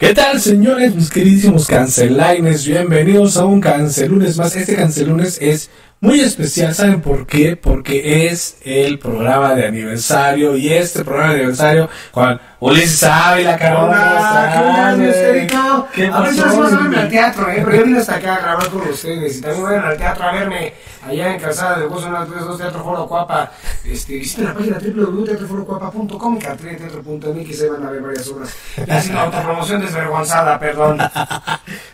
¿Qué tal, señores, mis queridísimos cancelines? Bienvenidos a un cancelunes más. Este cancelunes es muy especial, ¿saben por qué? Porque es el programa de aniversario y este programa de aniversario con Ulises Ávila, carona. Hola, ¿qué onda, Erika? ¿Qué A pasó? nos van al teatro, ¿eh? Pero yo vine hasta acá a grabar con ustedes. Y también vayan al teatro a verme allá en Calzada de Gozo 932 Teatro Foro Cuapa. Este, visiten la página www.teatroforocuapa.com y cartelteatro.mx. Ahí van a ver varias obras. Y así la autopromoción desvergonzada, perdón.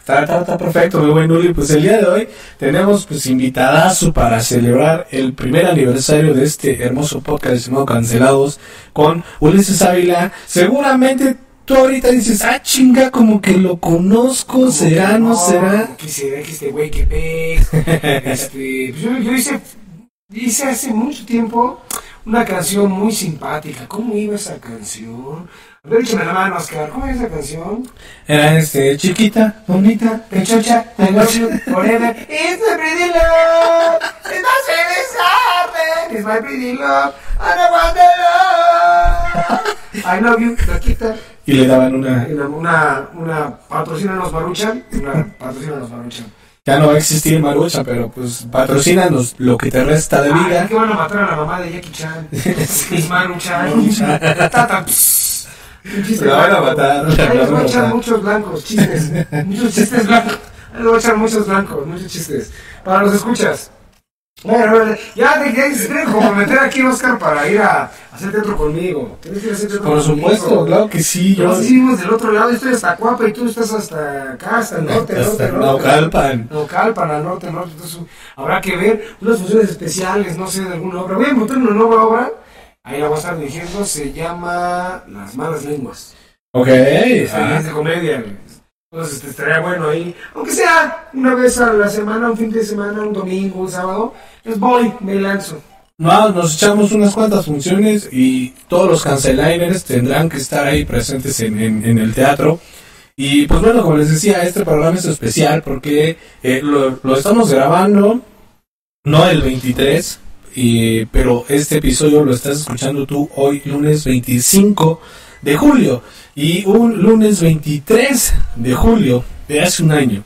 Está, está, está perfecto, muy buen Uli. Pues el día de hoy tenemos pues invitadazo para celebrar el primer aniversario de este hermoso podcast llamado Cancelados con Ulises Ávila. Seguramente tú ahorita dices, ah, chinga, como que lo conozco, será, no será. Que será que este güey que pez. Este, pues yo, yo hice, hice hace mucho tiempo una canción muy simpática. ¿Cómo iba esa canción? Échame la mano, Oscar. ¿Cómo iba esa canción? Era este, chiquita, bonita, Pechocha, I love you forever. It's my pretty love. It's my It's my pretty love. I don't want the love. I love you, Loquita. y le daban una, Una, una, una patrocina nos Maruchan. Una patrocina nos Maruchan. ya no va a existir Marucha, pero pues patrocínanos lo que te resta de vida. que van a matar a la mamá de Jackie Chan. Es Maruchan. Maruchan. Tata, pss. La van a matar, Ahí les a voy a echar muchos blancos, chistes. Muchos chistes blancos. Ahí les voy a echar muchos blancos, muchos chistes. Para los escuchas. Bueno, ya te que comprometer aquí, Oscar, para ir a hacer teatro conmigo. Tienes que ir a hacer teatro Por conmigo. supuesto, claro que sí, yo... Vivimos del otro lado, yo estoy hasta Cuapa y tú estás hasta acá, hasta el norte, Hasta norte, norte. Naucalpan. Naucalpan, al norte, norte. Entonces habrá que ver unas funciones especiales, no sé, de alguna obra. Voy a montar una nueva obra, ahí la voy a estar dirigiendo, se llama Las Malas Lenguas. Ok, Es ah, de comedia, güey. Entonces este, estaría bueno ahí, aunque sea una vez a la semana, un fin de semana, un domingo, un sábado, pues voy, me lanzo. No, nos echamos unas cuantas funciones y todos los canceliners tendrán que estar ahí presentes en, en- en el teatro. Y pues bueno, como les decía, este programa es especial porque eh, lo, lo estamos grabando, no el 23, pero este episodio lo estás escuchando tú hoy, lunes 25 de julio. Y un lunes 23 de julio de hace un año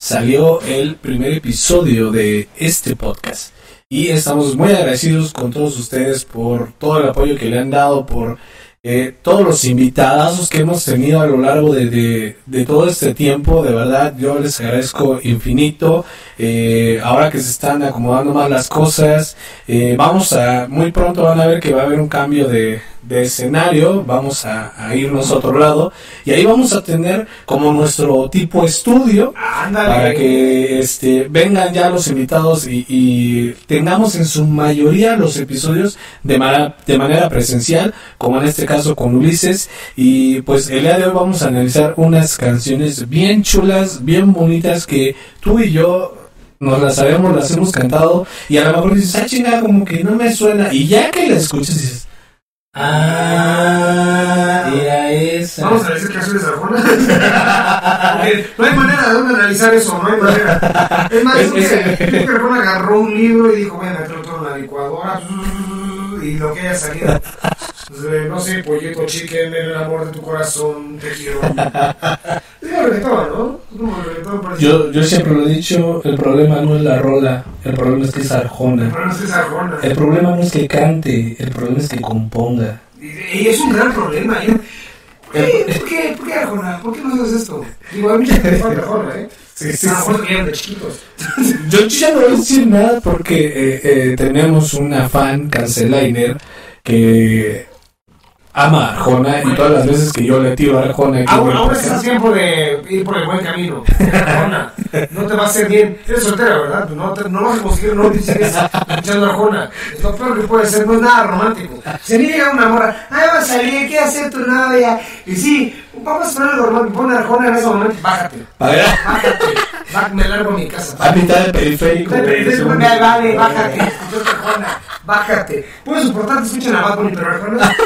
salió el primer episodio de este podcast. Y estamos muy agradecidos con todos ustedes por todo el apoyo que le han dado, por eh, todos los invitadazos que hemos tenido a lo largo de todo este tiempo. De verdad, yo les agradezco infinito. Eh, ahora que se están acomodando más las cosas, eh, vamos a, muy pronto van a ver que va a haber un cambio de, de escenario. Vamos a, a irnos a otro lado. Y ahí vamos a tener como nuestro tipo estudio Ándale. para que este vengan ya los invitados y, y tengamos en su mayoría los episodios de, manera de manera presencial, como en este caso con Ulises. Y pues el día de hoy vamos a analizar unas canciones bien chulas, bien bonitas que tú y yo nos las sabemos, las hemos cantado y a lo mejor dices, ah, chingada, como que no me suena. Y ya que la escuchas dices, ah, era esa. Vamos a decir canciones de Arjona. No hay manera de uno analizar eso, no hay manera. Es más, Es- que Arjona agarró un libro y dijo, voy a meterlo todo en la licuadora y lo que haya salido. No sé, pollito chicken, el amor de tu corazón, te quiero. Reggaetón, ¿no? Es como reggaetón, parece. Yo, yo siempre lo he dicho, el problema no es la rola, el problema es que es Arjona. Pero no es que es Arjona. El problema no es que cante, el problema es que componga. Y, y es un gran problema. ¿eh? ¿Por qué, ¿Por qué, ¿Por qué Arjona? ¿Por qué no haces esto? Digo, gente que le falta Arjona, ¿eh? Sí, sí, A que eran de chiquitos. Yo ya no voy a decir nada porque eh, eh, tenemos una fan canceliner que ama a Arjona y todas las veces que yo le tiro a Arjona Aún, aún estás tiempo de ir por el buen camino. Arjona, no te va a hacer bien. Eres soltera, ¿verdad? No, te- no vas a conseguir no dices escuchando a Arjona. Es lo peor que puede ser, no es nada romántico. Si a mí llega una morra, ay, va a salir, ¿qué hacer tu novia? Y sí, vamos a poner algo romántico, pon a Arjona en ese momento, bájate. A ver, Bájate. Bá- me largo a mi casa. a mitad del periférico. Güey, vale, según- vale, bájate, escucha Arjona, bájate. Puedes soportar, te escuchan a Bad Bunny, pero Arjona.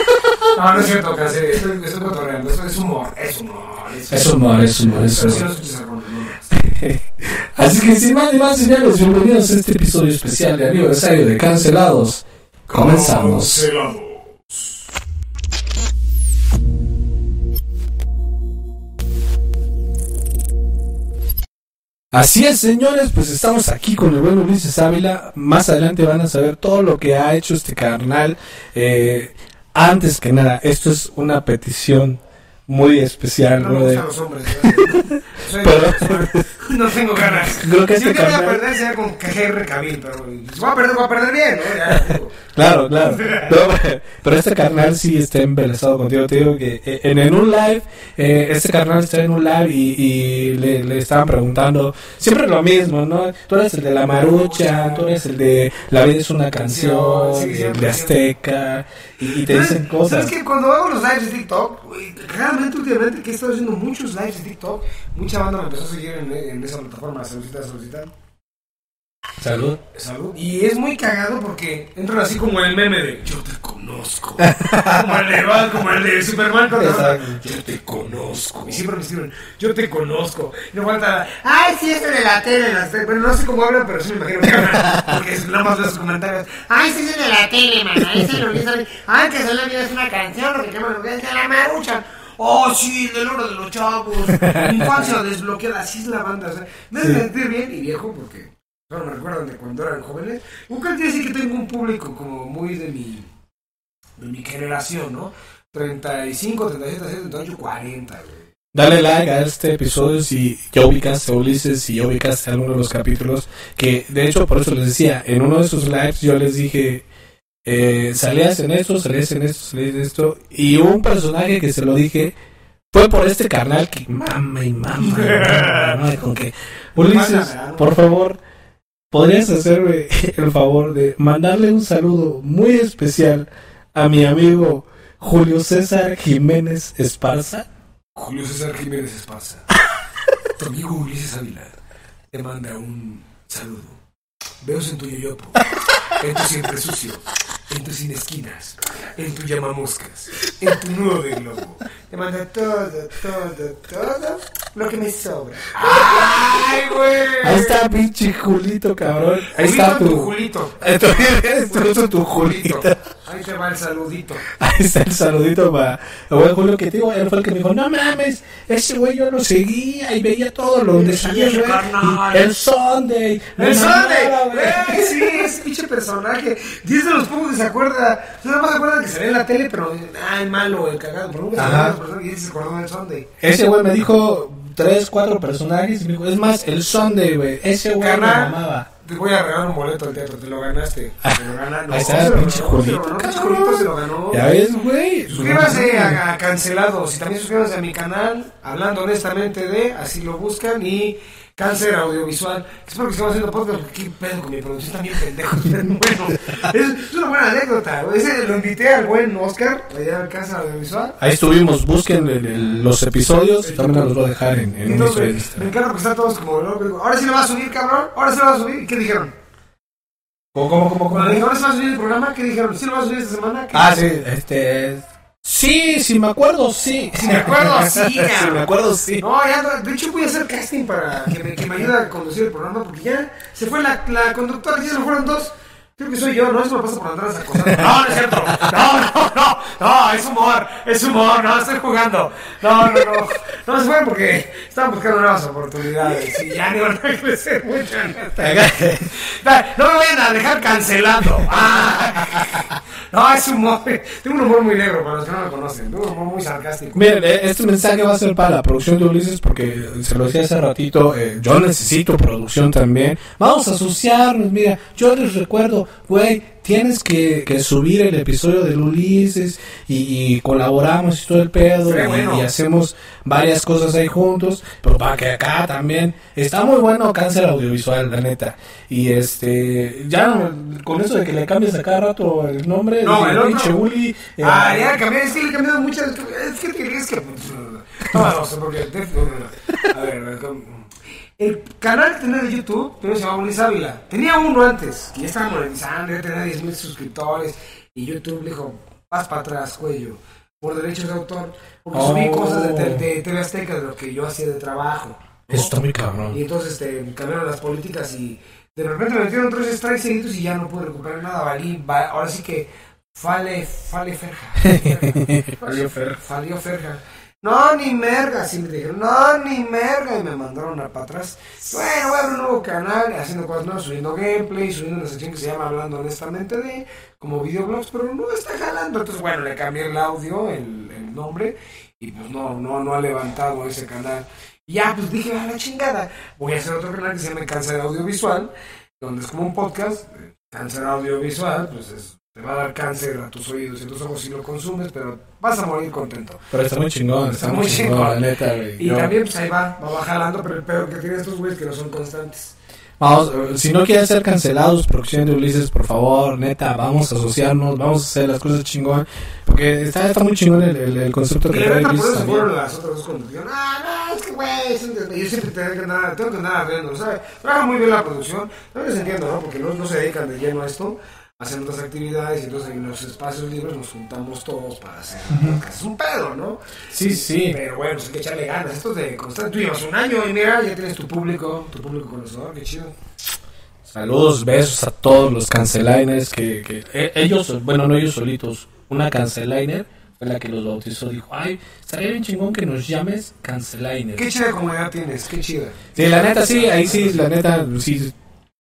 No, no es cierto, Cáncer, estoy, estoy cotorreando, esto es humor, es humor. Es humor, es humor, es Pero si no humor. escuchas Arjona, no. Así que sin más ni más señales, bienvenidos a este episodio especial de aniversario de Cancelados. Comenzamos. Cancelados. Así es, señores, pues estamos aquí con el buen Ulises Ávila. Más adelante van a saber todo lo que ha hecho este carnal. Eh, antes que nada, esto es una petición muy especial, No brother. los hombres. Pero- no tengo ganas. Creo que si este día voy a carnal- perder, será con KGR Cabil, pero si voy a perder, voy a perder bien, ¿no? Ya. Claro, claro. No, pero este carnal sí está embelesado contigo. Te digo que eh, en, en un live, eh, este carnal está en un live y, y le, le estaban preguntando siempre lo mismo, ¿no? Tú eres el de la marucha, tú eres el de La vida es una canción, Sí, el siempre, de Azteca, y, y te dicen ¿Sabes- cosas. ¿Sabes que Cuando hago los lives de TikTok, güey, realmente últimamente que he estado haciendo muchos lives de TikTok, mucha banda me empezó a seguir en, en esa plataforma, Saludita, Saludita. Salud. Salud. Y es muy cagado porque entran así como el meme de Yo te conozco. como el de Batman, como el de Superman cuando. Yo te conozco. Y siempre me escriben, yo te conozco. Y no falta, ay, sí, eso de la tele, las tele. Pero no sé cómo hablan, pero sí me imagino que hablan. Porque es nada más de sus comentarios. Ay, sí, eso de la tele, man. Ahí se lo. Ay, que solo es una canción, lo que llaman los de la maruchan. Oh, sí, del oro de los chavos. Infancia desbloqueada. Así es la banda. O sea, me hace Sí. sentir bien y viejo porque no me recuerdan de cuando eran jóvenes. Nunca quiere decir que tengo un público como muy de mi, de mi generación, ¿no? 35, 37, 38, 40, güey. Dale like a este episodio si ya ubicaste a Ulises, si ya ubicaste alguno de los capítulos. Que de hecho, por eso les decía, en uno de esos lives yo les dije, eh, salías en esto, salías en esto, salías en esto. Y hubo un personaje que se lo dije, fue por este carnal que mama y mama, mama, mama, con que Ulises, por favor, podrías hacerme el favor de mandarle un saludo muy especial a mi amigo Julio César Jiménez Esparza. Julio César Jiménez Esparza. tu amigo Ulises Ávila te manda un saludo. Veos en tu yoyopo, en tu siempre sucio, en tus sin esquinas, en tu llamamoscas, en tu nudo de globo. Te manda todo, todo, todo lo que me sobra. ¡Ay, güey! Ahí está, pinche Julito, cabrón. Ahí Julito, está tu tu. Julito. Ahí está tu Julito. Ahí te va el saludito. Ahí está el saludito para el Julio que te digo. Él fue el que me dijo: No mames, ese güey yo lo seguía y veía todo lo donde salía. Y El Sunday. ¡El Sunday! Sí, ese pinche personaje. Diez de los pocos se acuerda. Nada más se acuerdan que salía en la tele, pero. Ah, el malo, el cagado. Pero nunca se y ese se acordó del Sunday. Ese güey me dijo tres, cuatro personajes. Me dijo: Es más, el Sunday, güey. Ese güey me mamaba. Te voy a regalar un boleto al teatro, te lo ganaste. Te lo ganaste. Ahí está el pinche Julito, se lo ganó. Ya ves, güey. Suscríbanse a, a Cancelados y también suscríbanse a mi canal, hablando honestamente de, así lo buscan, y Cáncer Audiovisual. Espero que estemos haciendo podcast porque qué pedo con mi producción, pero Bueno, es, es una buena anécdota. Ese lo invité al buen Oscar, allá al Cáncer Audiovisual. Ahí estuvimos, busquen el- el- los episodios y también los voy a dejar en, en entonces, me encanta porque están todos como Ahora sí lo vas a subir, cabrón. Ahora sí lo vas a subir. ¿Y qué dijeron? ¿Cómo, cómo, cómo, Cuando dije, ahora sí vas a subir el programa, ¿qué dijeron? ¿Sí lo vas a subir esta semana? ¿Qué Ah, sí, este. Sí, sí me acuerdo, sí. Si me acuerdo, sí, Sí, me acuerdo, sí. No, ya, de hecho voy a hacer casting para que me, que me ayude a conducir el programa porque ya se fue la, la conductora, ya se fueron dos. Creo que soy yo, no, eso me pasa por atrás acosando. No, no es cierto. No, no, no, no, es humor, es humor, no, estoy jugando. No, no, no. No se fueron porque estaban buscando nuevas oportunidades y ya no van a crecer mucho. No me vayan a dejar cancelando. Ah. No, es humor. Tengo un humor muy negro para los que no me conocen. Tengo un humor muy sarcástico. Miren, eh, este mensaje va a ser para la producción de Ulises porque se lo decía hace ratito, eh, yo necesito producción también. Vamos a asociarnos, mira, yo les recuerdo, güey, tienes que, que subir el episodio del Ulises y, y colaboramos y todo el pedo y, bueno. y hacemos varias cosas ahí juntos, pero para que acá también está muy bueno cáncer audiovisual, la neta. Y este, ya con eso de que le cambies a cada rato el nombre, No, el pinche Uli, eh, Ah, ya cambié, es que le he cambiado muchas. Es que es que. No, no porque. no. A ver, El canal que tenía de YouTube primero se llamaba Luis Ávila. Tenía uno antes, que ya estaba monetizando, ya tenía 10 mil suscriptores. Y YouTube le dijo: Vas para atrás, cuello. Por derechos de autor. Porque subí Oh. cosas de, te- de TV Azteca de lo que yo hacía de trabajo. ¿no? Eso está muy cabrón. Y entonces este, cambiaron las políticas y de repente me metieron tres strikes seguidos y ya no pude recuperar nada. Valí, va- ahora sí que fale, fale ferja. Valió fer. Falió ferja. No, ni merga, así me dijeron, no, ni merga, y me mandaron a para atrás. Bueno, voy a abrir un nuevo canal, haciendo cosas nuevas, subiendo gameplay, subiendo una sección que se llama Hablando Honestamente de, como videoblogs, pero no está jalando. Entonces, bueno, le cambié el audio, el, nombre, y pues no, no, no ha levantado ese canal. Y ya, pues dije, a la chingada, voy a hacer otro canal que se llama Cáncer Audiovisual, donde es como un podcast, eh, Cáncer Audiovisual, pues es te va a dar cáncer a tus oídos y a tus ojos si lo consumes, pero vas a morir contento. Pero está muy chingón, está, muy chingón, la neta. Y Yo- también, pues ahí va, va bajando, pero el peor que tienen estos güeyes que no son constantes. Vamos, si no quieren ser cancelados, producción de Ulises, por favor, neta, vamos a asociarnos, vamos a hacer las cosas chingón. Porque está, está muy chingón el, el, el concepto que trae neta, por Ulises eso fueron las otras dos cuando dijeron, ah, no, es que güey, es un desmadre". yo siempre tengo que andar, tengo que andar ¿sabes? Trabaja muy bien la producción, no les entiendo, ¿no? Porque no, no se dedican de lleno a esto, hacen otras actividades y entonces en los espacios libres nos juntamos todos para hacer. Es un pedo, ¿no? Sí, sí. Pero bueno, hay que echarle ganas. Esto es de constante. Tú llevas un año y mira, ya tienes tu público, tu público conocedor, qué chido. Saludos, besos a todos los canceliners que, que eh, ellos, bueno, no ellos solitos, una canceliner fue la que los bautizó, dijo, ay, estaría bien chingón que nos llames canceliner. Qué chida comunidad tienes, qué chida. Sí, la neta sí, ahí sí, la neta sí,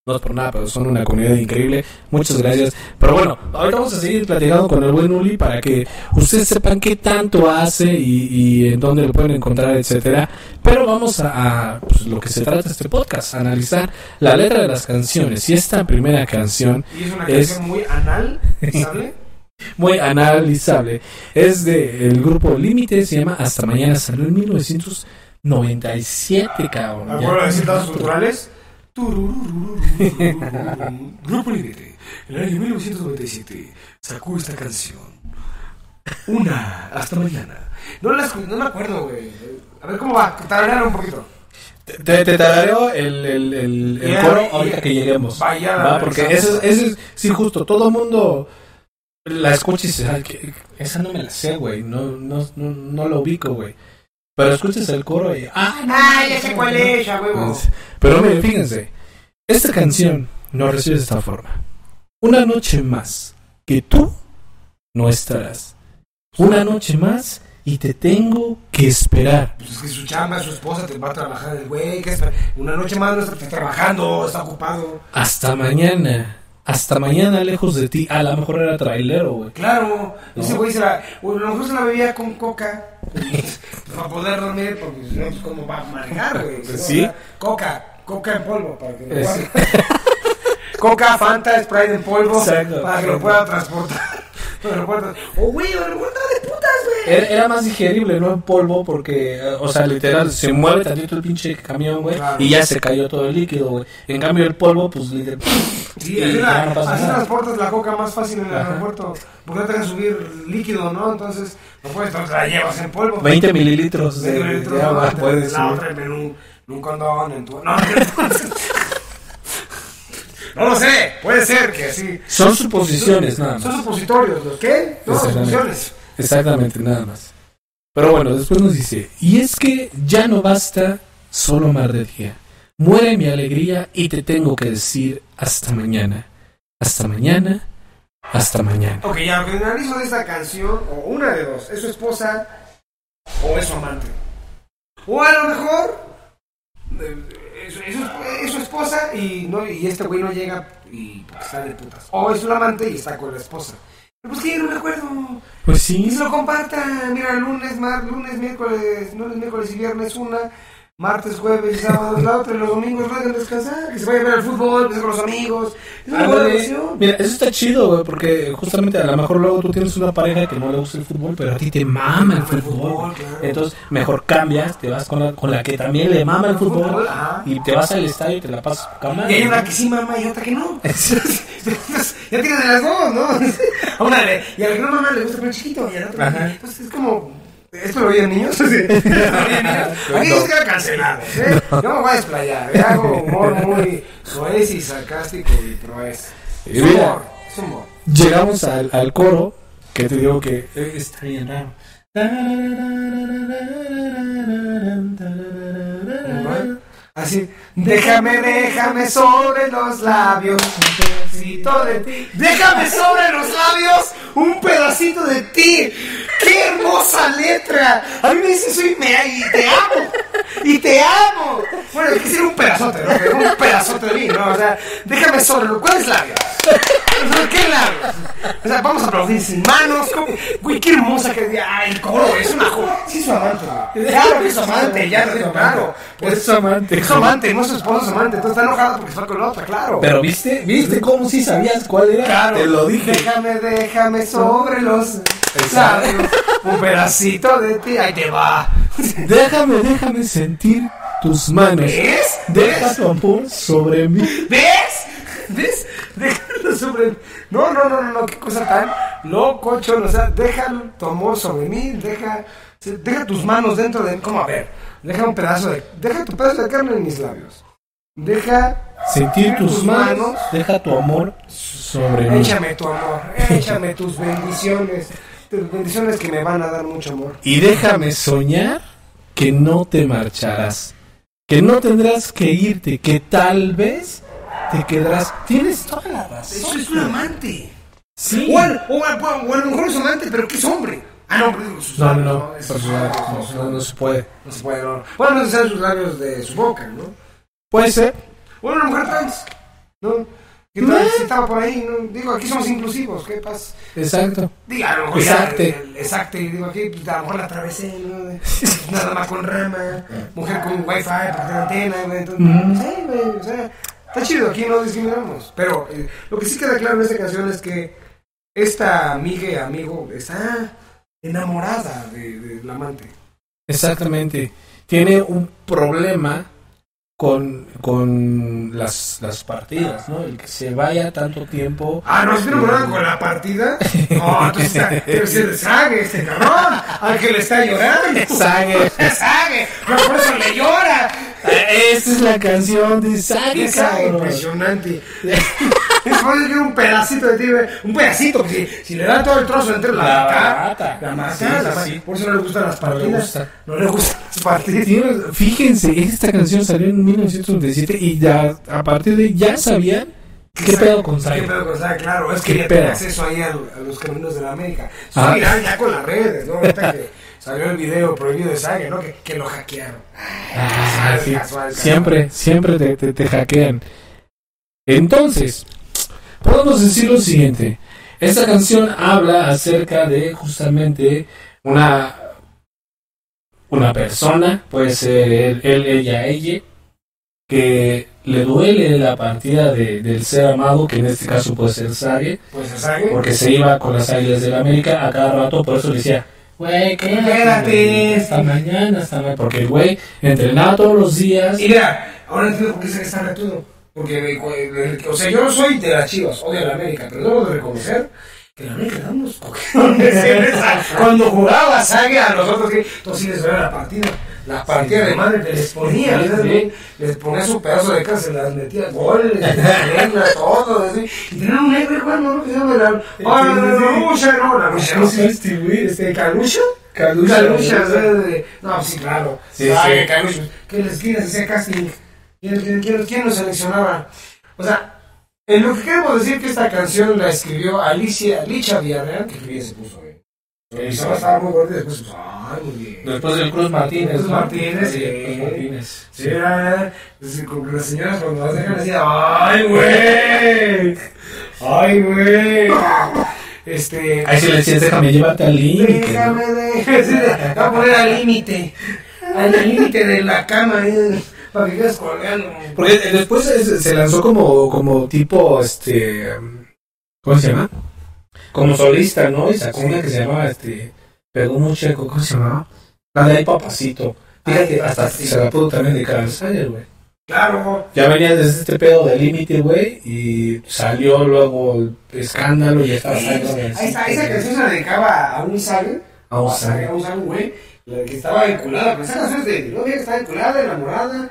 no es por nada, pero son una comunidad increíble. Muchas gracias. Pero bueno, ahorita vamos a seguir platicando con el buen Uli para que ustedes sepan qué tanto hace y, y en dónde lo pueden encontrar, etcétera. Pero vamos a, a, pues, lo que se trata este podcast, analizar la letra de las canciones. Y esta primera canción Y es una Es- canción muy anal, ¿sabe? muy analizable. Es de el grupo Límite, se llama Hasta Mañana, salió en 1997, cabrón. ¿Me Ya acuerdo de culturales? Grupo Límite, en el año 1997, sacó esta canción. Una, hasta mañana. No, la no me acuerdo, güey. A ver cómo va, tararear un poquito. Te, te tarareo el, el, el, coro ahorita que lleguemos. Vaya, ¿va? Porque eso, es- eso es, sí, justo, todo el mundo la escucha y dice, "Ay, que- esa no me la sé, güey, no, no, no, no lo ubico, güey. Pero escuchas el coro y, ah, no, Ah, ya sé cuál es, ya huevo. Pero miren, fíjense, esta canción nos recibe de esta forma. Una noche más que tú no estarás. Una noche más y te tengo que esperar. Pues es que su chamba, su esposa te va a trabajar el güey. que Una noche más no está trabajando, está ocupado. Hasta mañana. Hasta mañana lejos de ti. A lo mejor era trailero, güey. Claro, ese güey se la. a lo mejor se la bebía con coca. para poder dormir, porque si no, pues, ¿cómo va a manejar, güey? Pues sí. Coca, coca en polvo, para que lo. Coca, Fanta, Sprite en polvo, Exacto. para que lo pueda transportar. Oh, güey, a lo mejor estaba de putas, güey. Era, era más digerible, no en polvo, porque, eh, o sea, literal, se mueve tantito el pinche camión, güey, Claro. y ya se cayó todo el líquido, güey. En cambio, el polvo, pues, literal. Sí, y así, la- no así transportas la coca más fácil en el Ajá. aeropuerto. Porque no te dejan subir líquido, ¿no? Entonces, no puedes, entonces la llevas en polvo. 20 mililitros de, 20 de litros agua, de puedes La subir. otra en un, en un condón, en tu... No, no lo sé, puede ser que sí. Son suposiciones, nada Son más. supositorios, ¿los qué? No, suposiciones. Exactamente, nada más. Pero bueno, después nos dice, y es que ya no basta solo amar de día. Muere mi alegría y te tengo que decir hasta mañana. Hasta mañana, hasta mañana. Ok, ya, que analizo de esta canción, o una de dos, es su esposa o es su amante. O a lo mejor eh, es, es su- es su esposa y, no, y este güey no llega y está de putas. O es su amante y está con la esposa. Pero pues que no me acuerdo. Pues Y sí, se lo comparta. Mira, lunes, mar, lunes, miércoles, lunes, miércoles y viernes una. Martes, jueves y sábados la otra. Y los domingos pueden descansar. Que se vaya a ver al fútbol, que con los amigos. Es una buena. Mira, eso está chido, güey, porque justamente a lo mejor luego tú tienes una pareja que no le gusta el fútbol, pero a ti te mama el El fútbol. claro. Entonces, mejor cambias, te vas con la, con la que también le mama el fútbol y te vas al estadio y te la pasas poca Y hay una que sí mama y otra que no. ya tienes de las dos, ¿no? A una le, y a la que no mama le gusta el chiquito y al otro. Ajá. Entonces es como. ¿Esto lo oyen niños? Sí. ¿Esto lo niños? Queda cancelado. ¿eh? Yo me voy a desplayar. ¿eh? Hago humor muy soez y sarcástico y proez. Es humor. Es humor. Llegamos al, al coro, que te digo que está bien raro. Así, déjame, déjame sobre los labios un pedacito de ti. Déjame sobre los labios un pedacito de ti. ¡Qué hermosa letra! A mí me dice soy mea y te amo. Y te amo. Bueno, es que ser un pedazote, ¿no? Un pedazote de mí, ¿no? O sea, déjame solo. ¿Cuáles labios? ¿Qué labios? O sea, vamos a aplaudir sin manos. ¿cómo? Güey, qué hermosa que Ay, el coro, es una joven. Sí, su amante. Claro que es su amante, ya lo digo, claro. Es su amante. Es su amante, no es su esposo, es su amante. Entonces está enojado porque está con la otra, claro. Pero viste, viste cómo sí sabías cuál era. Claro, Te lo dije. Déjame, déjame sobre los labios. Un pedacito de ti, ahí te va. Déjame, déjame sentir tus manos. ¿Ves? Deja ¿Ves? tu amor sobre mí. ¿Ves? ¿Ves? Déjalo sobre. No, no, no, no, no, qué cosa tan locochón. O sea, deja tu amor sobre mí, deja. Deja tus manos dentro de. ¿Cómo? A ver, deja un pedazo de. Deja tu pedazo de carne en mis labios. Deja. Sentir tus tus manos. manos. Deja tu amor sobre mí. Échame tu amor, échame tus bendiciones. Tus bendiciones que me van a dar mucho amor. Y déjame soñar que no te marcharás. Que no tendrás que irte. Que tal vez te quedarás. Tienes toda la Eso razón. es un amante. Sí. O a lo mejor es amante, pero que es hombre. Ah, no, sus No, no, labios, no. Es Por sus labios, no, no, no se puede. No se puede, no. Bueno, no sean sus labios de su boca, ¿no? Puede ser. Bueno, una mujer trans, ¿no? ¿Qué tal si estaba por ahí? ¿no? Digo, aquí somos inclusivos, ¿qué pasa? Exacto. Diga, a lo mejor Exacte. ya, el- exacte, y digo, aquí pues, a lo mejor la atravesé, ¿no? Nada más con rama, mujer con wifi, para antena, güey, entonces, Ujú. sí, güey, o sea, está chido, aquí no discriminamos. Pero eh, lo que sí queda claro en esta canción es que esta amiga y amigo está enamorada de- del amante. Exactamente. Tiene un problema con, con las, las partidas, ¿no? El que se vaya tanto tiempo. Ah, ¿no se enamorada con la partida? No, entonces está, debe ser de Sague este cabrón, al que le está llorando. Sague. Sague, pero por eso le llora. Esta es la canción de Sague, impresionante. Es como que un pedacito de ti, güey, un pedacito, que si, si le dan todo el trozo entre la, La mata, la mata, Sí, la sí, mata. sí. Por eso no le gustan las No le partidas. No le gustan las partidas. Fíjense, esta canción salió en 1997 y ya a partir de ya sabían qué pedo con ¿Qué pedo con? Claro, es ¿Qué que ya tiene acceso ahí a, los caminos de la América. Ah. ya con las redes, ¿no? Ahorita que salió el video prohibido de Sague, ¿no? Que, que lo hackearon. Ah, sí. Casual, casual. Siempre, siempre te, te- te hackean. Entonces, podemos decir lo siguiente. Esta canción habla acerca de justamente una, una persona, puede ser él, él, ella, ella, que le duele la partida de- del ser amado, que en este caso puede ser Sage, Pues porque se iba con las águilas del América a cada rato, por eso le decía, güey, quédate, hasta mañana, hasta mañana, porque el güey entrenaba todos los días. Y mira, ahora entiendo por qué Sague está retudo. Porque, eh, o sea, yo soy de las chivas, odio a la América, pero debo de reconocer que la América da unos en esa- Cuando jugaba Sague a nosotros, que entonces sí les veía la partida. La partida de madre que les ponía, Sí, sí. les ponía su pedazo de casa, se las metía goles, piernas, todo, así. y tenían un negro jugando, ¿no? Que se llama la. Ah, la Lucha, no, la Lucha, no sé. Este, ¿Calucha? Calucha. Calucha, No, sí, claro. Sí, sí. Calucha. ¿Qué les quieren hacer casting? ¿Quién, quién, quién, quién nos seleccionaba? O sea, en lo que queremos decir que esta canción la escribió Alicia, Licha Villarreal, que bien se puso, eh. Empezaba a estar muy y después, pues, ay, muy bien. Después del Cruz Martínez. Cruz. Martínez, Sí, sí. Cruz Martínez. Sí, era, como que las señoras cuando las dejan decían, ¡ay, güey! ¡Ay, güey! Este. Ahí sí le decías, déjame llevarte al límite. Déjame, déjame. sí, Voy a poner al límite. Al límite de la cama, eh, para que quedes colgando. Porque después se lanzó como, como tipo, este, ¿cómo se llama? Como solista, ¿no? Y sacó una que se llamaba, este, pegó mucho, ¿cómo se llamaba? La de ahí papacito. Fíjate, hasta se la pudo también al Sayer, güey. Claro. Ya venía desde este pedo del límite, güey, y salió luego el escándalo y estaba Ahí está, esa canción se la dedicaba a un Sague. A un a Sague. A un güey. La Que estaba vinculada. Pero esa canción es de novia que estaba vinculada, enamorada.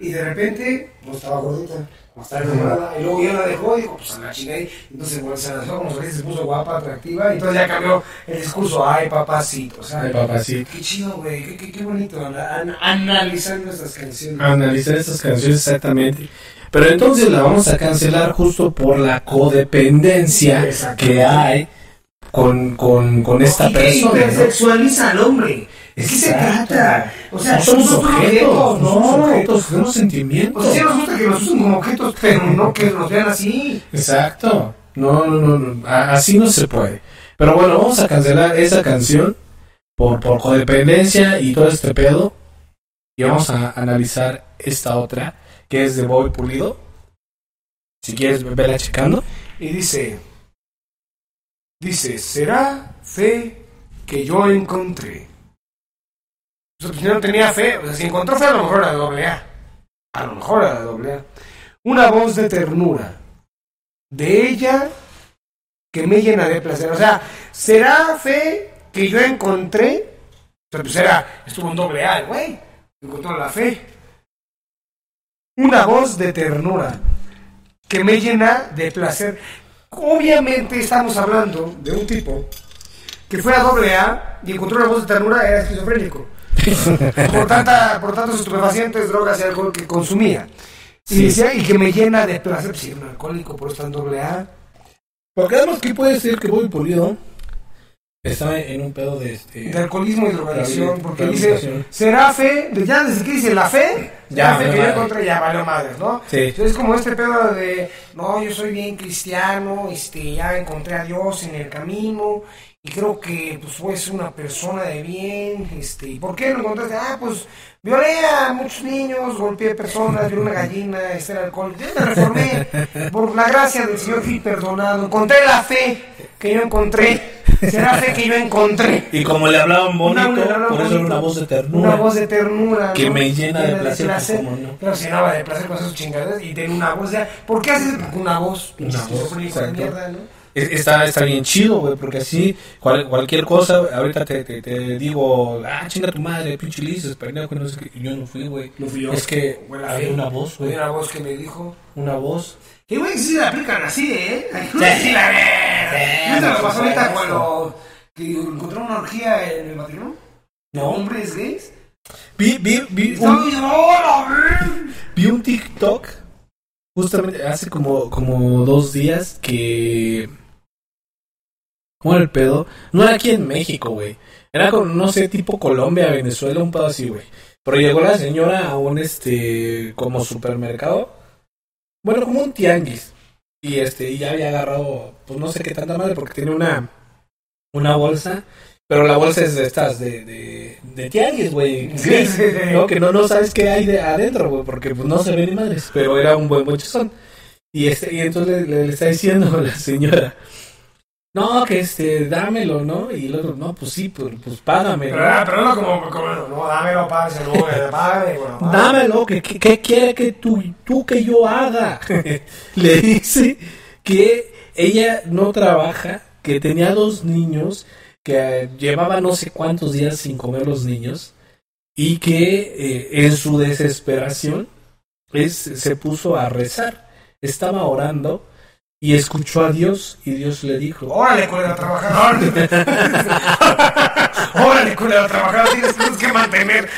Y de repente, pues estaba gordita. como Estaba enamorada. Y luego ya la dejó y dijo, pues a la. Y Entonces, bueno, se lanzó como solista, se puso guapa, atractiva. Y entonces ya cambió el discurso. Ay, papacito. O sea, Ay, papacito. Qué chido, güey. Qué, qué, qué bonito. ana- an- analizando estas canciones. analizar estas canciones exactamente. Pero entonces la vamos a cancelar justo por la codependencia que hay con, con, con esta Y que persona. ¿no? hipersexualiza al hombre. Es que se trata. O sea, no somos nosotros objetos, no somos objetos, tenemos sentimientos. O sea, sí nos gusta que nos usen como objetos, pero no que nos vean así. Exacto. No, no, no, no, así no se puede. Pero bueno, vamos a cancelar esa canción por, por codependencia y todo este pedo. Y vamos a analizar esta otra, que es de Bobby Pulido. Si quieres, verla checando. Y dice, dice, será fe que yo encontré. Pues, no tenía fe, o sea, si encontró fe a lo mejor de doble A. A lo mejor A. Una voz de ternura. De ella que me llena de placer. O sea, será fe que yo encontré. Pues era, estuvo en doble A, güey. Encontró la fe. Una voz de ternura que me llena de placer. Obviamente estamos hablando de un tipo que fue a doble A y encontró una voz de ternura, era esquizofrénico. por, tanta, por tantos estupefacientes, drogas y alcohol que consumía. Y Sí. decía, y que me llena de placer, pues un alcohólico, por eso está en doble A. Porque además que puede ser que Bobby Pulido está en un pedo de este... De alcoholismo y drogadicción, porque dice, será fe, de- ya desde que dice la fe, Ya, la fe que yo encontré ya valió madres, ¿no? Sí. Entonces es como este pedo de, no, yo soy bien cristiano, este, ya encontré a Dios en el camino y creo que pues una persona de bien, este, ¿y por qué lo encontraste? Ah, pues violé a muchos niños, golpeé personas, violé una gallina, este era alcohol, yo me reformé, por la gracia del Señor fui perdonado, encontré la fe que yo encontré, será fe que yo encontré. Y como le hablaban bonito, Una- una- una por eso era una voz de ternura. Una voz de ternura. Que ¿no? me llena de placer, pues, cómo no. Pero se llenaba de placer con esas chingaderas y tiene una voz. ya. ¿Por qué haces una voz. Una voz, esquizofrénico de exacto. mierda, ¿no? Es- Está, está bien chido, güey, porque así cual- cualquier cosa, ahorita te, te, te digo, ah, chinga tu madre, pinche lices, pendejo, no sé qué. Y Yo no fui, güey. No fui yo. Es que la había una voz, güey. Había una voz que me dijo. Una voz. Que güey, sí se la aplican así, ¿eh? Sí. Sí, la verdad. ¿Viste lo pasó ahorita cuando encontró una orgía en el matrimonio? No. ¿Hombres gays? Vi, vi, vi, un, vi un TikTok justamente hace como, como dos días que... ¿Cómo era el pedo? No era aquí en México, güey. Era con, no sé, tipo Colombia, Venezuela, un pedo así, güey. Pero llegó la señora a un, este, como supermercado. Bueno, como un tianguis. Y este, y ya había agarrado, pues no sé qué tanta madre, porque tiene una, una bolsa. Pero la bolsa es de estas, de, de, de tianguis, güey. Sí, sí. No, que no, no sabes qué hay de adentro, güey, porque pues no se ve ni madres. Pero era un buen bochezón. Y este, y entonces le, le está diciendo a la señora, no, que este, dámelo, ¿no? Y el otro, no, pues sí, pues, pues págame, Pero, ¿no? pero no como, como, no, dámelo, págame, no, págame, bueno, págame. Dámelo, que, que, que quiere que tú, tú que yo haga. le dice que ella no trabaja, que tenía dos niños, que eh, llevaba no sé cuántos días sin comer los niños, y que eh, en su desesperación es, se puso a rezar. Estaba orando y escuchó a Dios y Dios le dijo, Órale, culero, a trabajar. Órale, culero, a trabajar. Tienes cosas que mantener.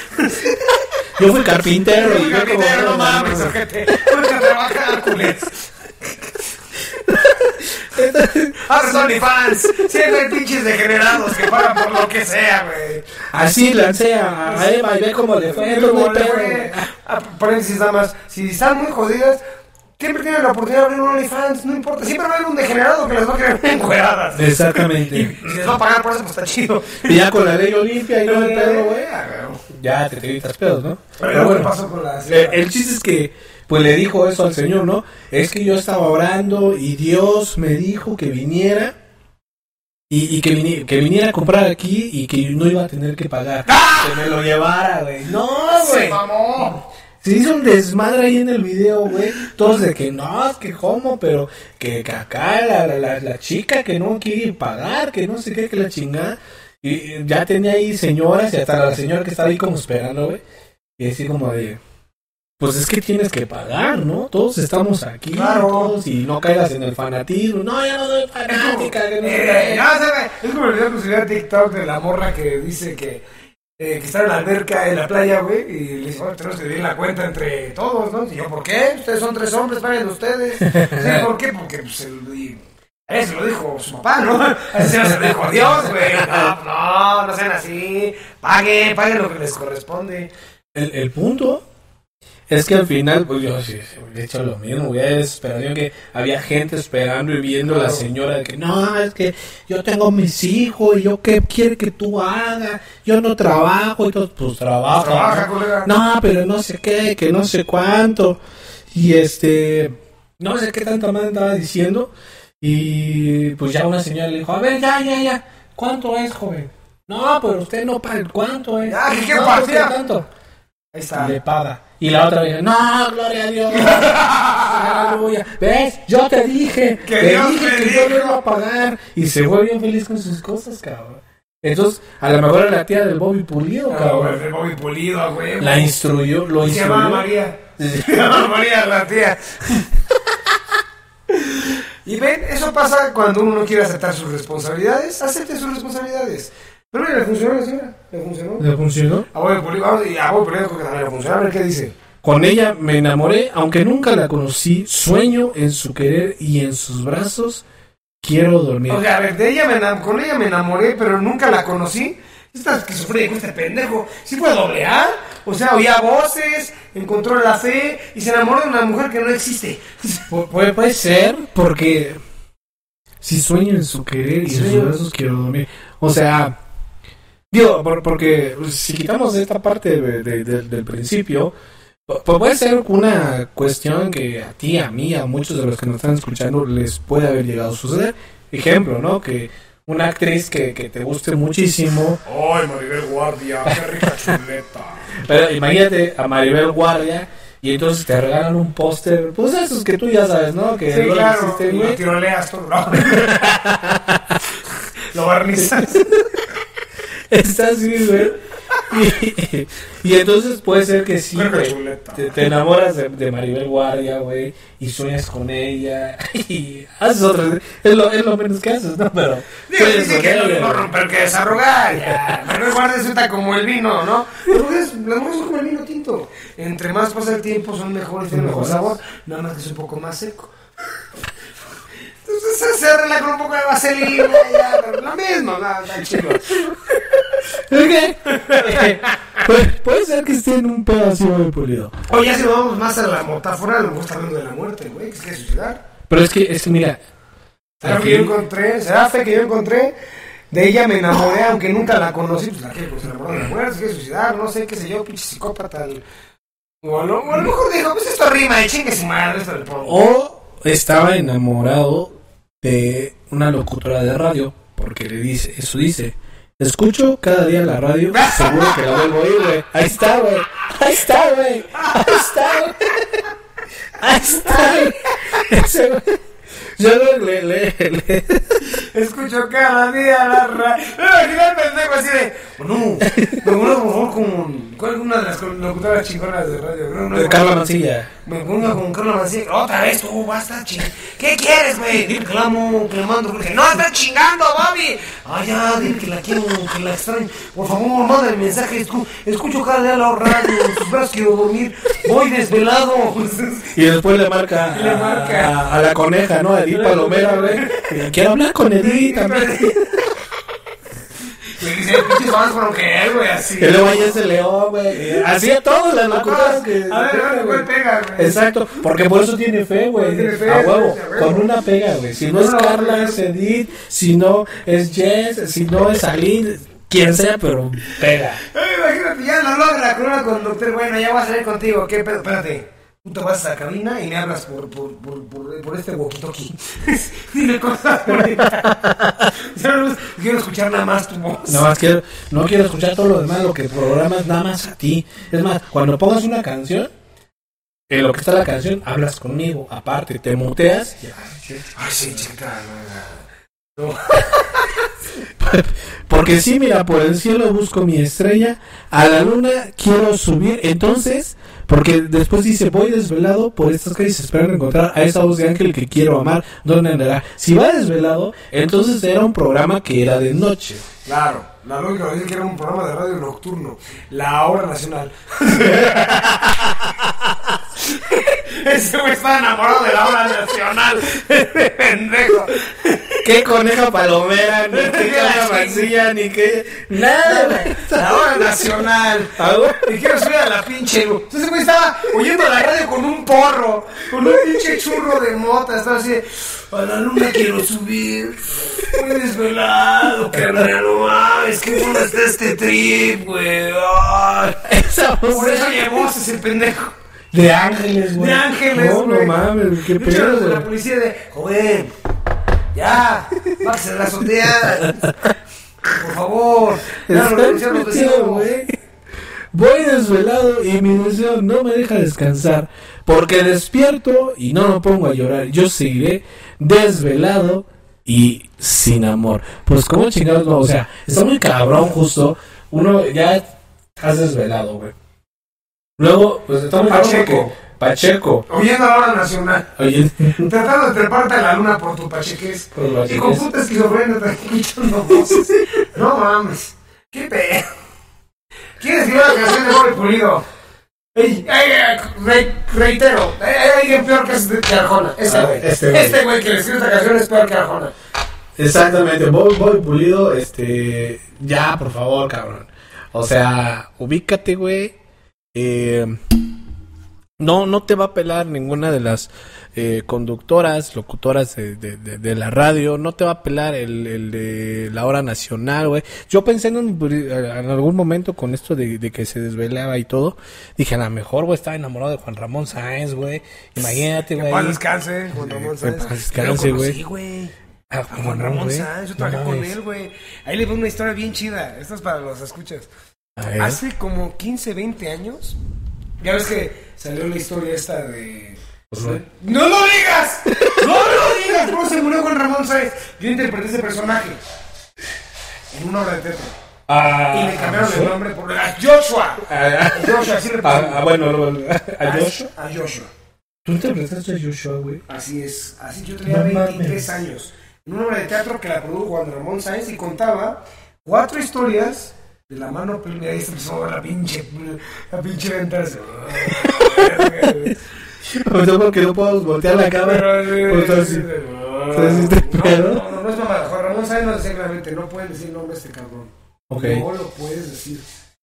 yo fui carpintero yo como... Carpintero, no mames, ojete. Ponte a trabajar, culero. Haces OnlyFans. Siempre hay pinches degenerados que pagan por lo que sea, güey. Así lancé a, Eva y ve cómo le fue. Ah, Paréntesis nada más. Si están muy jodidas, siempre tienen la oportunidad de abrir un OnlyFans. No importa. Siempre va a haber un degenerado que las va a querer encueradas. Y Exactamente. si les va a pagar por eso, pues está chido. Y ya con la ley Olimpia y no hay pedo, güey. Ah. Ya te evitas pedos, ¿no? Pero bueno, pasó con la Eh, el chiste es que, pues le dijo eso al Señor, ¿no? Es que yo estaba orando y Dios me dijo que viniera y, y que, vini- que viniera a comprar aquí y que no iba a tener que pagar. Que me lo llevara, güey. No, Se güey. mamó. Se hizo un desmadre ahí en el video, güey. Todos de que no, que cómo, pero que, que acá la, la, la, la chica que no quiere pagar, que no sé qué, que la chingada. Y ya tenía ahí señoras y hasta la señora que estaba ahí como esperando, güey. Y así como de, pues es que tienes que pagar, ¿no? Todos estamos aquí, Claro. todos, y no caigas en el fanatismo. No, ya no soy fanática, que no sé Eh, es como el video que subió a TikTok de la morra que dice que, eh, que está en la alberca en la playa, güey, y le dice, bueno, tenemos que dividir la cuenta entre todos, ¿no? Y yo, ¿por qué? Ustedes son tres hombres, paguen ustedes. Sí, ¿por qué? Porque, pues, el, y Eso lo dijo su papá, ¿no? Eso se lo dijo Dios, güey. No, no, no sean así. Paguen, paguen lo que les corresponde. El, el punto es que al final, pues yo sí, he hecho lo mismo, voy a desesperación que había gente esperando y viendo a la señora de que no, es que yo tengo mis hijos y yo qué quiere que tú hagas, yo no trabajo y todo, pues trabaja. Trabaja, ¿no? colega. No, pero no sé qué, que no sé cuánto. Y este, no sé qué tanta madre estaba diciendo. Y pues ya una señora le dijo, a ver, ya, ya, ya, ¿cuánto es, joven? No, pero usted no paga, ¿cuánto es? Ya, ¿qué no, ¿qué tanto? Ahí está. le paga. Y la otra dice, no, gloria a Dios. Aleluya. ¿Ves? Yo te dije. Que te Dios dije que yo iba a pagar. Y se fue bien feliz con sus cosas, cabrón. Entonces, a lo mejor era la tía del Bobby Pulido, No, cabrón. güey, Bobby Pulido, güey. La instruyó, lo Se llamaba instruyó. María. Se llamaba María la tía. Y ven, eso pasa cuando uno no quiere aceptar sus responsabilidades. Acepte sus responsabilidades. Pero mira, le funcionó la señora. Le funcionó. ¿Le funcionó? A Bobby Pulido, vamos, y a Pulido creo que también le funcionó. A ver qué dice. Con ella me enamoré, aunque nunca la conocí. Sueño en su querer y en sus brazos. Quiero dormir. O sea, a ver, de ella me con ella me enamoré, pero nunca la conocí. Esta esquizofrenia con este pendejo. Sí fue doble A. O sea, oía voces, encontró la fe y se enamoró de una mujer que no existe. Pu- Puede, puede ser porque si sueño en su querer y en sus brazos quiero dormir. O sea, digo, por- porque si quitamos esta parte de- de- de- del principio, pu- pu- puede ser una cuestión que a ti, a mí, a muchos de los que nos están escuchando les puede haber llegado a suceder. Ejemplo, ¿no? Que una actriz que, que te guste muchísimo, Ay, Maribel Guardia, qué rica chuleta. pero imagínate a Maribel Guardia. Y entonces te regalan un póster, pues esos que tú ya sabes, ¿no? Que Sí, no claro, existen, y lo tiroleas todo, ¿no? lo barnizas. Está así, güey. Y, y entonces puede ser que sí, güey. Te, te enamoras de, de Maribel Guardia, güey. Y sueñas con ella. Y haces otra. Es lo, es lo menos que haces, ¿no? Pero. Digo, dice que romper que desarrugar. Ya. Maribel Guardia resulta como el vino, ¿no? Mujeres, las mujeres son como el vino tinto. Entre más pasa el tiempo, son mejores, tienen mejor sabor. Nada más que es un poco más seco. Se- se con un poco de vaselina, ya, pero lo mismo, nada, tan chido. Ok. Puede, puede ser que esté en un pedacito de pulido. Oye, si vamos más a la metáfora, lo mejor está hablando de la muerte, güey, que se quiere suicidar. Pero es que, es que mira. Será que yo encontré, será fe que yo encontré. De ella me enamoré, aunque nunca la conocí. Pues la que pues, se enamoró de la muerte, se quiere suicidar, no sé, qué sé yo, pinche psicópata. O a, lo, o a lo mejor dijo, pues esto rima, de chingue su madre, esto del polvo. O estaba enamorado de una locutora de radio. Porque le dice, eso dice. Escucho cada día la radio, seguro que la vuelvo a oír, güey. Ahí está, güey. Ahí está, güey. Ahí está, güey. Ahí está, güey. Ese, güey. Yo lo- le, le, le- Escucho cada día la radio. Me imaginé el pendejo así de, "Oh, no, me favor con, ¿cuál es una de las locutoras chingonas de radio? No, no, de Carla Mancilla. Me pongo con Carla Mancilla. Otra vez tú, basta, ching. ¿Qué quieres, güey? Dile que la amo, que la mando. Porque no, está chingando, Bobby. Ah, ya, dile que la quiero, que la extraño. Por favor, manda el mensaje. Escu- escucho cada día la radio. En sus brazos quiero dormir. Voy desvelado. Y después le marca, Le marca. A, a la coneja, ¿no? A Edith Palomera, güey. Quiero hablar con Edith también. Me dice, pinches fans con que, güey, así. Y luego ella se leó, güey. Así a todas las locutoras que. A ver, a ver, ¿cuál pega, güey? Exacto, porque por eso tiene fe, güey. Tiene fe, A huevo, con una pega, güey. Si no es Carla, es Edith. Si no es Jess, si no es Aline, quien sea, pero pega. Imagínate, ya lo logra con una conductora. Bueno, ya voy a salir contigo. ¿Qué pedo? Espérate. Tú te vas a la cabina y me hablas por, por, por, por, por este walkie-talkie. Dile cosas no quiero escuchar nada más tu voz. Nada más quiero, no quiero escuchar todo lo demás, lo que programas nada más a ti. Es más, cuando pongas una canción, en lo que está la canción, hablas conmigo. Aparte, te muteas. y- Ay, sí, chica. no, no. Porque sí, mira, por el cielo busco mi estrella, a la luna quiero subir. Entonces, porque después dice, voy desvelado por estas calles esperando encontrar a esa voz de ángel que quiero amar. ¿Dónde andará? Si va desvelado, entonces era un programa que era de noche. Claro, la lógica dice que era un programa de radio nocturno. La hora nacional. Ese güey está enamorado de la hora nacional. Pendejo. qué coneja palomera, ni qué cabra mancilla, ni qué. Nada, güey. La hora nacional. Y quiero subir a la pinche. Entonces, güey, estaba oyendo la radio con un porro, con un pinche churro de mota. Estaba así, de, a la luna quiero subir. Muy desvelado, carnal, no mames, qué bueno está este trip, güey. Por eso llevó ese pendejo. De ángeles, güey. De ángeles, No, no güey. mames, qué pedo, de la güey. policía de, joven, ya, bájese de la azotea. Por favor, ya lo denunciaron los Exacto, vecinos. güey. Voy desvelado y mi deseo no me deja descansar. Porque despierto y no me pongo a llorar. Yo seguiré desvelado y sin amor. Pues como chingados no, o sea, está muy cabrón justo. Uno ya estás desvelado, güey. Luego, pues está muy Pacheco. Pacheco. Oyendo la hora nacional. Oye, Tratando de treparte a la luna por tu pacheques. Por pacheques. Y con puta esquizofrenia te escuchando voces. No mames. Qué pedo. ¿Quieres que la canción de Bobby Pulido? Ey, ey, ey, re- reitero, hay alguien peor que, este- que Arjona. Este Ah, güey. este güey. Este güey que le escribe esta canción es peor que Arjona. Exactamente, Bobby, Bobby Pulido, este, ya, por favor, cabrón. O sea, ubícate, güey. Eh, no, no te va a pelar ninguna de las eh, conductoras, locutoras de, de- de- de la radio. No te va a pelar el, el de la hora nacional, güey. Yo pensé en, un- en algún momento con esto de, de que se desvelaba y todo. Dije, a lo mejor, güey, estaba enamorado de Juan Ramón Sáenz, güey. Imagínate, güey. paz descanse, Juan Ramón Sáenz. descanse, güey. Ah, A Juan Ramón güey. Sáenz, yo No trabajé con mames. él, güey. Ahí le veo una historia bien chida. Esto es para los escuchas. Hace como 15, 20 años. Ya ves que salió la historia esta de. Pues no. ¡No lo digas! ¡No lo digas! ¿Cómo se murió Juan Ramón Sáenz? Yo interpreté ese personaje en una obra de teatro. Ah, Y le cambiaron el nombre por a Joshua. Ah, Joshua, así ah, ah, bueno, a Joshua. A Joshua. ¿Tú interpretaste a Joshua, güey? Así es, así yo tenía No 23 mames. años. En una obra de teatro que la produjo Juan Ramón Sáenz y contaba cuatro historias de la mano peluda. Ahí se empezó la pinche, la pinche ventana. O sea, porque no puedo voltear la cámara. Pues No, no, no, no es mamada. Juan Ramón Sáenz nos decía claramente, no pueden decir nombre de este cabrón. Ok. No lo puedes decir.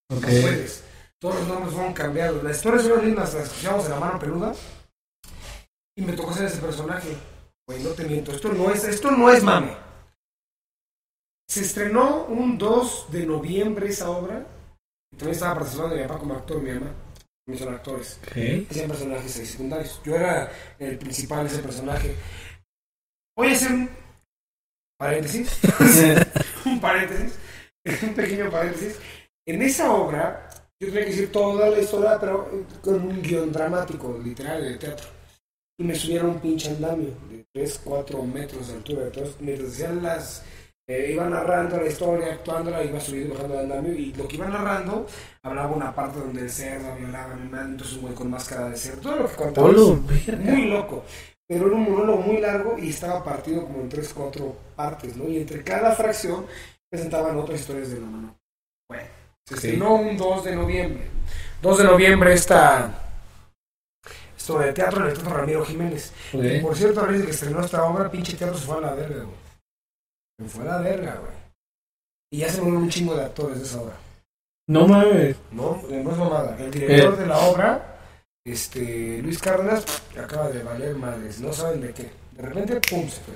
Ok. No puedes. Todos los nombres fueron cambiados. Las historias fueron lindas, las escuchamos en la mano peluda. Y me tocó ser ese personaje. Güey, no te miento. Esto no es, esto no es mame. Se estrenó un 2 de noviembre esa obra. También estaba participando mi papá como actor, mi mamá. Mis son actores. Ok. Hacían personajes secundarios. Yo era el principal de ese personaje. Voy a hacer un paréntesis. un paréntesis. Un pequeño paréntesis. En esa obra, yo tenía que decir toda la historia, pero con un guion dramático, literal, de teatro. Y me subieron un pinche andamio de 3, 4 metros de altura. Entonces, mientras decían las. Eh, iba narrando la historia, actuándola, iba subiendo y bajando el andamio. Y lo que iba narrando, hablaba una parte donde el cerdo violaba a mi madre, entonces un güey con máscara de cerdo. Todo lo que contaba. Es muy loco. Pero era un monólogo muy largo y estaba partido como en 3, 4 partes, ¿no? Y entre cada fracción presentaban otras historias de la mano. Bueno, se Sí. estrenó un 2 de noviembre. 2 de noviembre esta esto de teatro en el Teatro Ramiro Jiménez. Y por cierto, ahora desde que estrenó esta obra, pinche teatro se fue a la verga, güey. Fue la verga, güey. Y ya se murieron un chingo de actores de esa obra. No mames. No, no es mamada. El director Eh. de la obra, este, Luis Cárdenas, acaba de valer madres. No saben de qué. De repente, pum, se fue.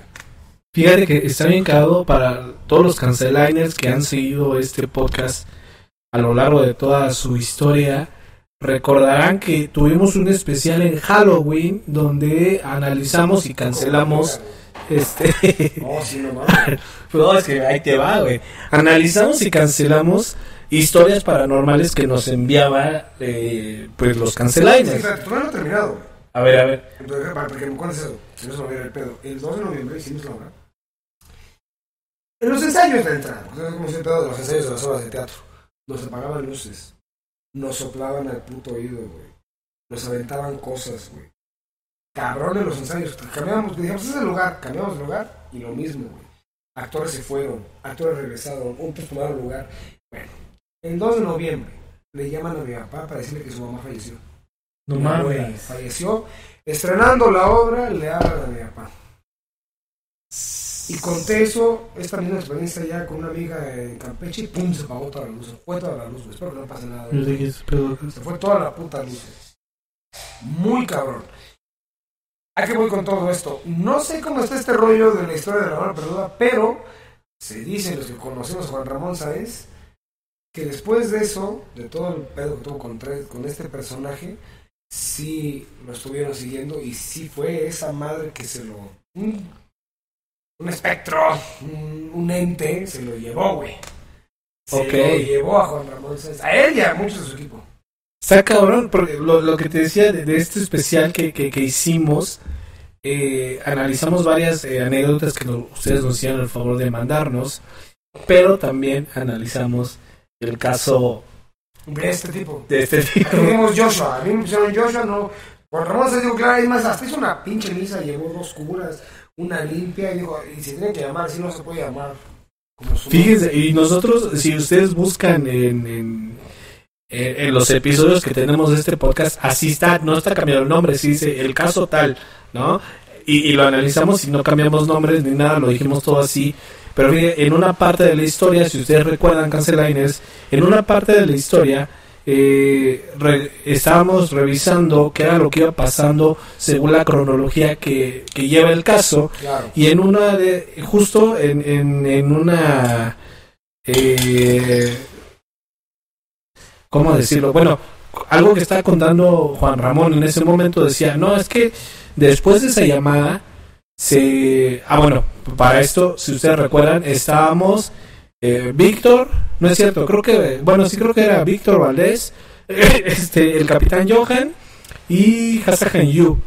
Fíjate que está bien cagado para todos los canceliners que han seguido este podcast a lo largo de toda su historia. Recordarán que tuvimos un especial en Halloween donde analizamos y cancelamos este No, sí, no mames. No, es que ahí te va, güey. Analizamos y cancelamos historias paranormales que nos enviaba eh, pues los Sí, canceliners. espérate, todavía no he terminado, güey. A ver, a ver. Entonces, para que me cuentes eso, si no se me olvida el pedo. El 2 de noviembre hicimos la obra. En los ensayos de entrada, como el pedo de los ensayos de las obras de teatro, nos apagaban luces, nos soplaban al puto oído, güey. Nos aventaban cosas, güey. Cabrón en los ensayos. Cambiamos, dijimos, ese es el lugar, cambiamos de lugar y lo mismo, güey. Actores se fueron, actores regresaron, otros tomaron lugar. Bueno, el 2 de noviembre le llaman a mi papá para decirle que su mamá falleció. No mames. Falleció. Estrenando la obra, le hablan a mi papá. Y conté eso, esta misma experiencia ya con una amiga en Campeche y pum, se apagó toda la luz. Se fue toda la luz, güey. Espero que no pase nada. Se fue toda la puta luz. Muy cabrón. ¿A qué voy con todo esto? No sé cómo está este rollo de la historia de la mano perduda, pero se dice los que conocemos a Juan Ramón Sáez que después de eso, de todo el pedo que tuvo con, con este personaje, sí lo estuvieron siguiendo y sí fue esa madre que se lo. Un, un espectro, un, un ente, se lo llevó, güey. Se lo llevó a Juan Ramón Sáez, a él y a muchos de su equipo. Está cabrón, porque lo, lo que te decía de, de este especial que, que, que hicimos, eh, analizamos varias eh, anécdotas que nos- ustedes nos hicieron el favor de mandarnos, pero también analizamos el caso De este tipo. de este tipo. Tenemos Joshua, a mí me pusieron Joshua, no. Juan Ramón se dijo, claro, es más, hasta hizo una pinche misa, llevó dos curas, una limpia, y dijo, y se tiene que llamar, si no se puede llamar. Como su Fíjense, y nosotros, si ustedes buscan en, en, en- en los episodios que tenemos de este podcast, así está, no está cambiado el nombre, sí dice el caso tal, ¿no? Y, y lo analizamos y no cambiamos nombres ni nada, lo dijimos todo así. Pero fíjense, en una parte de la historia, si ustedes recuerdan Canceliners, en una parte de la historia eh, re- estábamos revisando qué era lo que iba pasando según la cronología que, que lleva el caso. Claro. Y en una de, justo en, en, en una, eh, ¿cómo decirlo? Bueno, algo que estaba contando Juan Ramón en ese momento decía, no, es que después de esa llamada, se, ah, bueno, para esto, si ustedes recuerdan, estábamos, eh, Víctor, no es cierto, creo que, bueno, sí creo que era Víctor Valdés, este, el capitán Johan y Hasahan Yu.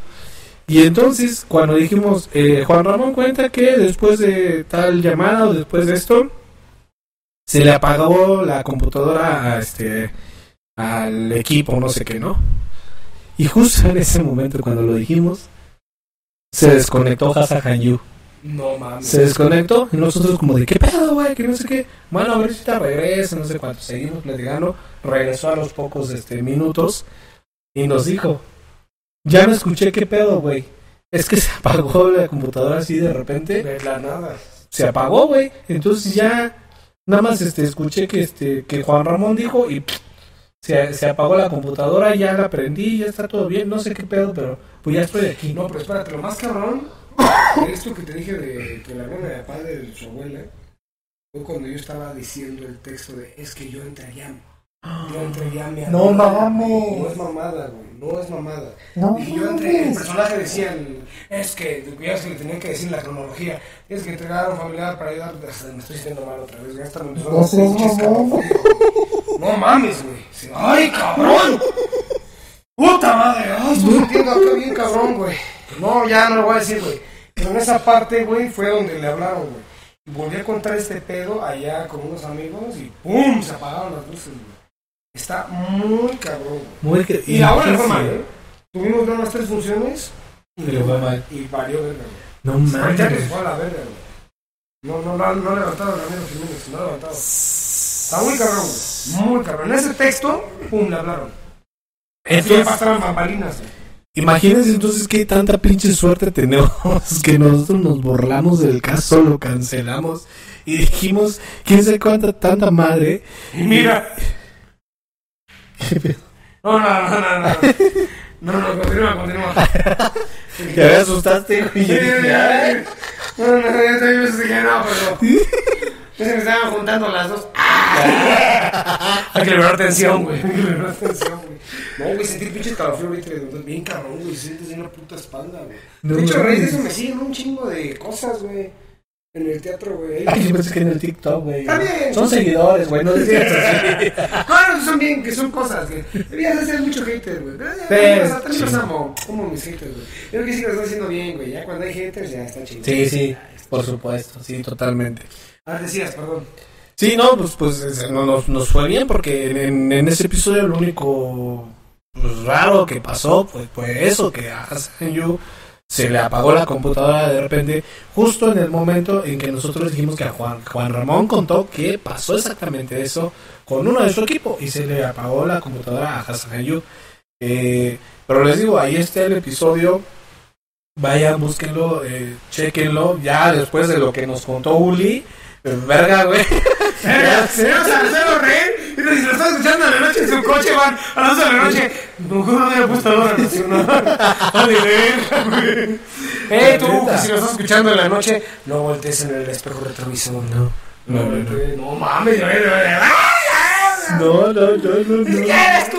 Y entonces, cuando dijimos, eh, Juan Ramón cuenta que después de tal llamada o después de esto, se le apagó la computadora a este, al equipo, no sé qué, ¿no? Y justo en ese momento, cuando lo dijimos, se desconectó Hasahan Yu. No mames. Se desconectó y nosotros como de, ¿qué pedo, güey? Que no sé qué. Bueno, a ver si te regresa, no sé cuánto. Seguimos platicando. Regresó a los pocos este, minutos y nos dijo, ya no escuché qué pedo, güey. Es que se apagó la computadora así de repente. De la nada. Se apagó, güey. Entonces ya nada más este, escuché que, este, que Juan Ramón dijo y pff, se, apagó la computadora, ya la prendí, ya está todo bien. No sé qué pedo, pero pues ya estoy aquí. No, pero espérate, lo más cabrón, esto que te dije de que la hermana de padre de su abuela, fue cuando yo estaba diciendo el texto de, es que yo entré allá. Yo mi No abuela". mames. No es mamada, güey, no es mamada. No y yo entré, el personaje decía, el- es que, ya se le tenía que decir la cronología, es que entregar a un familiar para ayudar, me estoy sintiendo mal otra vez, ya está me empezó a. No mames, güey. ¡Ay, cabrón! ¡Puta madre! ¡Ay, estoy sintiendo acá bien cabrón, güey! No, ya no lo voy a decir, güey. Pero en esa parte, güey, fue donde le hablaron, güey. Volví a contar este pedo allá con unos amigos y ¡pum! Se apagaron las luces, güey. Está muy cabrón. Muy que- Y ahora le fue mal, ¿eh? Tuvimos nada más tres funciones y, le fue mal. y valió verga. No Ahorita que se mames. fue a la verga. No, no, no, no levantaron a Ramiro Jiménez, no levantaron. Está muy cabrón. Muy cabrón. En ese texto, pum, le hablaron. Entonces, Entonces, pasaron bambalinas, güey. imagínense entonces qué tanta pinche suerte tenemos que nosotros nos burlamos del caso, lo cancelamos y dijimos, quién sabe cuánta tanta madre. Y mira. No, no, no, no, no. No, no, continúa, continúa. Te me asustaste, güey. Sí, dije, "Ay". No, no, yo también dije, no, pero. Ya se me estaban juntando las dos. Hay que liberar tensión, güey. Hay que liberar tensión, güey. No, güey, sentí pinche escalofrío ahorita. Bien cabrón, güey. Sientes en una puta espalda, güey. No de hecho, a raíz de eso me siguen un chingo de cosas, güey. En el teatro, güey. Ay, yo pensé que en el TikTok, güey. Está bien. Son seguidores, güey, no decías así. Claro, son bien, que son cosas, güey. Debías hacer mucho hater, güey. Pero ya, también los- amo. Como mis haters, güey. Creo que sí lo estoy haciendo bien, güey. Ya cuando hay haters, ya está chido. Sí, sí, por supuesto, sí, totalmente. Ah, decías, perdón. Sí, no, pues, pues es- no- nos, nos fue bien porque en, en ese episodio lo único pues, raro que pasó pues, fue eso, que a Hassan Yu se le apagó la computadora de repente, justo en el momento en que nosotros dijimos que a Juan, Juan Ramón contó que pasó exactamente eso con uno de su equipo y se le apagó la computadora a Hassan Yu. Eh, pero les digo, ahí está el episodio Vayan, búsquenlo, eh, chequenlo. Ya después de lo que nos contó Uli, eh, verga, güey. Señor Salcedo Rey, y si lo están escuchando la noche en su coche, van a las 12 de la noche. Mejor no había puesto la nacional. Vale, verga, güey. Eh, tú, que si lo estás escuchando en la noche, no voltees en el espejo retrovisor, no. No, no, no. No mames, güey, güey, ¡ay! No, no, no, no. ¿Qué eres tú?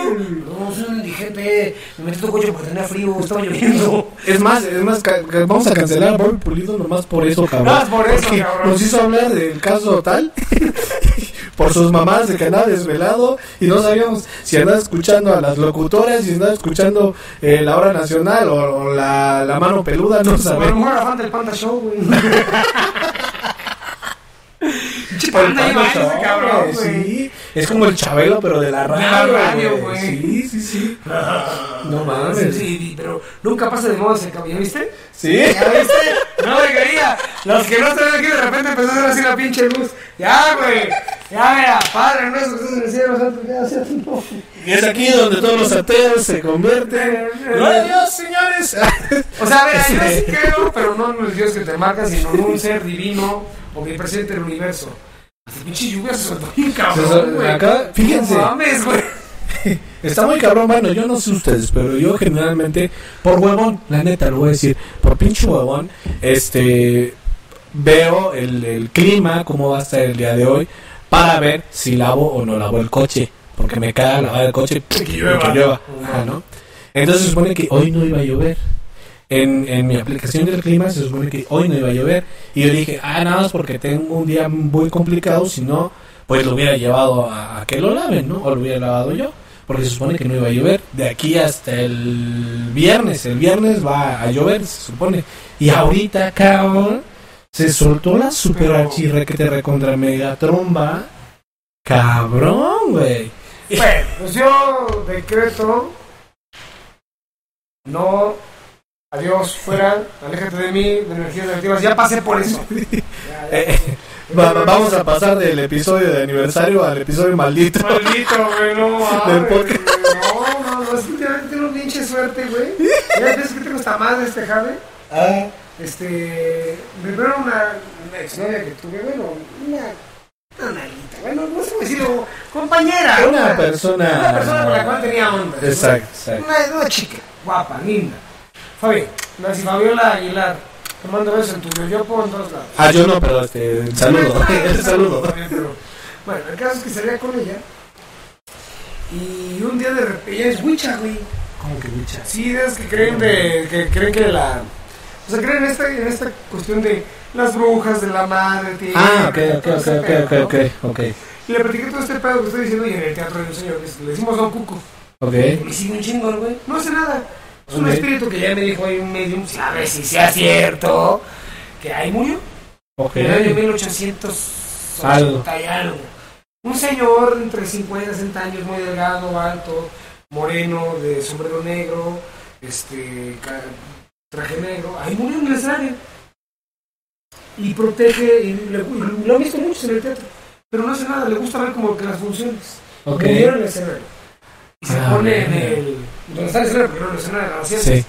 No, soy un indigente. Me metí tu coche porque tenía frío, estaba lloviendo. Es más, es más, vamos a cancelar a Bobby Pulido nomás por eso, cabrón. Nomás por eso, Porque cabrón. Nos hizo hablar del caso tal, por sus mamás de que andaba desvelado y no sabíamos si andaba escuchando a las locutoras, si andaba escuchando eh, la hora nacional o, o la, la mano peluda, no A lo sabemos. mejor fan del Panda Show, güey. Show, cabrón, güey. Sí, es como el Chabelo, pero de la radio. la radio, güey. Sí, sí, sí. No mames. sí, pero nunca pasa de moda ese cabrón, ¿ya viste? Sí. ¿Ya viste? No me creía. Los que no están aquí de repente empezó a hacer la pinche luz. Ya, güey. Ya, mira, padre nuestro que estás en el cielo, santo, ya, sea tu nombre. Y es aquí donde todos los ateos se convierten. ¡Gloria a Dios, señores! O sea, a ver, yo sí creo, pero no en el Dios que te marca, sino en un ser divino omnipresente del universo. Pinche lluvia se soltó bien cabrón, güey. acá, fíjense. No mames, güey. Está muy cabrón, bueno, yo no sé ustedes, pero yo generalmente, por huevón, la neta, lo voy a decir, por pinche huevón, este, veo el, el clima, cómo va a estar el día de hoy, para ver si lavo o no lavo el coche, porque me caga lavar el coche, Que que llueva. llueva, ¿no? Entonces se supone que hoy no iba a llover. En, en mi aplicación del clima se supone que hoy no iba a llover. Y yo dije, ah, nada más porque tengo un día muy complicado, si no, pues lo hubiera llevado a, a que lo laven, ¿no? O lo hubiera lavado yo. Porque se supone que no iba a llover. De aquí hasta el viernes. El viernes va a llover, se supone. Y ahorita, cabrón, se soltó la super archirre que te recontra mega tromba. Cabrón, güey. Bueno, pues yo decreto. No. Adiós, fuera. Aléjate de mí, de energías negativas. Ya pasé por eso. Ya, ya. Eh, Va- va- vamos a pasar del episodio de aniversario al episodio maldito. Maldito, güey, no Del podcast. No, no, no, es que últimamente tengo pinche suerte, güey. Ya ves que tengo esta madre, este jade. Ah, Este. Primero una, una exnovia que tuve, bueno, una. Una nalguita, bueno, no sé decirlo, compañera. una persona. Una persona con la cual tenía onda. Exacto, exacto. Una, una chica, guapa, linda. Fabi, si Fabiola Aguilar. Te mando besos en tu yoyopo en todos lados. Ah, yo no, pero este. Saludo. El saludo. Pero- Bueno, el caso es que salía con ella. Y un día de repente. Ella es Wicha, güey. ¿Cómo que bicha? Sí, es que creen de. que creen que la. O sea, creen en esta, en esta cuestión de las brujas, de la madre, tío. Ah, ok, ok, ok, ese ok, pedo, ok, ok, ok. Y le platiqué todo este pedo que estoy diciendo y en el teatro de un señor que le decimos Don Cuco. Ok. Me sigue un chingo, güey. No hace nada. Es un Ok. espíritu que ya me dijo ahí un medium, ver si sea cierto, que ahí murió. Ok. En el año 1880 y algo. Un señor entre 50 y 60 años, muy delgado, alto, moreno, de sombrero negro, este, traje negro. Ahí murió en escenario. Y protege, y le- y lo han visto muchos en el teatro. Pero no hace nada, le gusta ver como que las funciones. Ok. Murió en el escenario. Y se Ah, pone en el. Donde está el escenario, pero no en el escenario, en la Sí.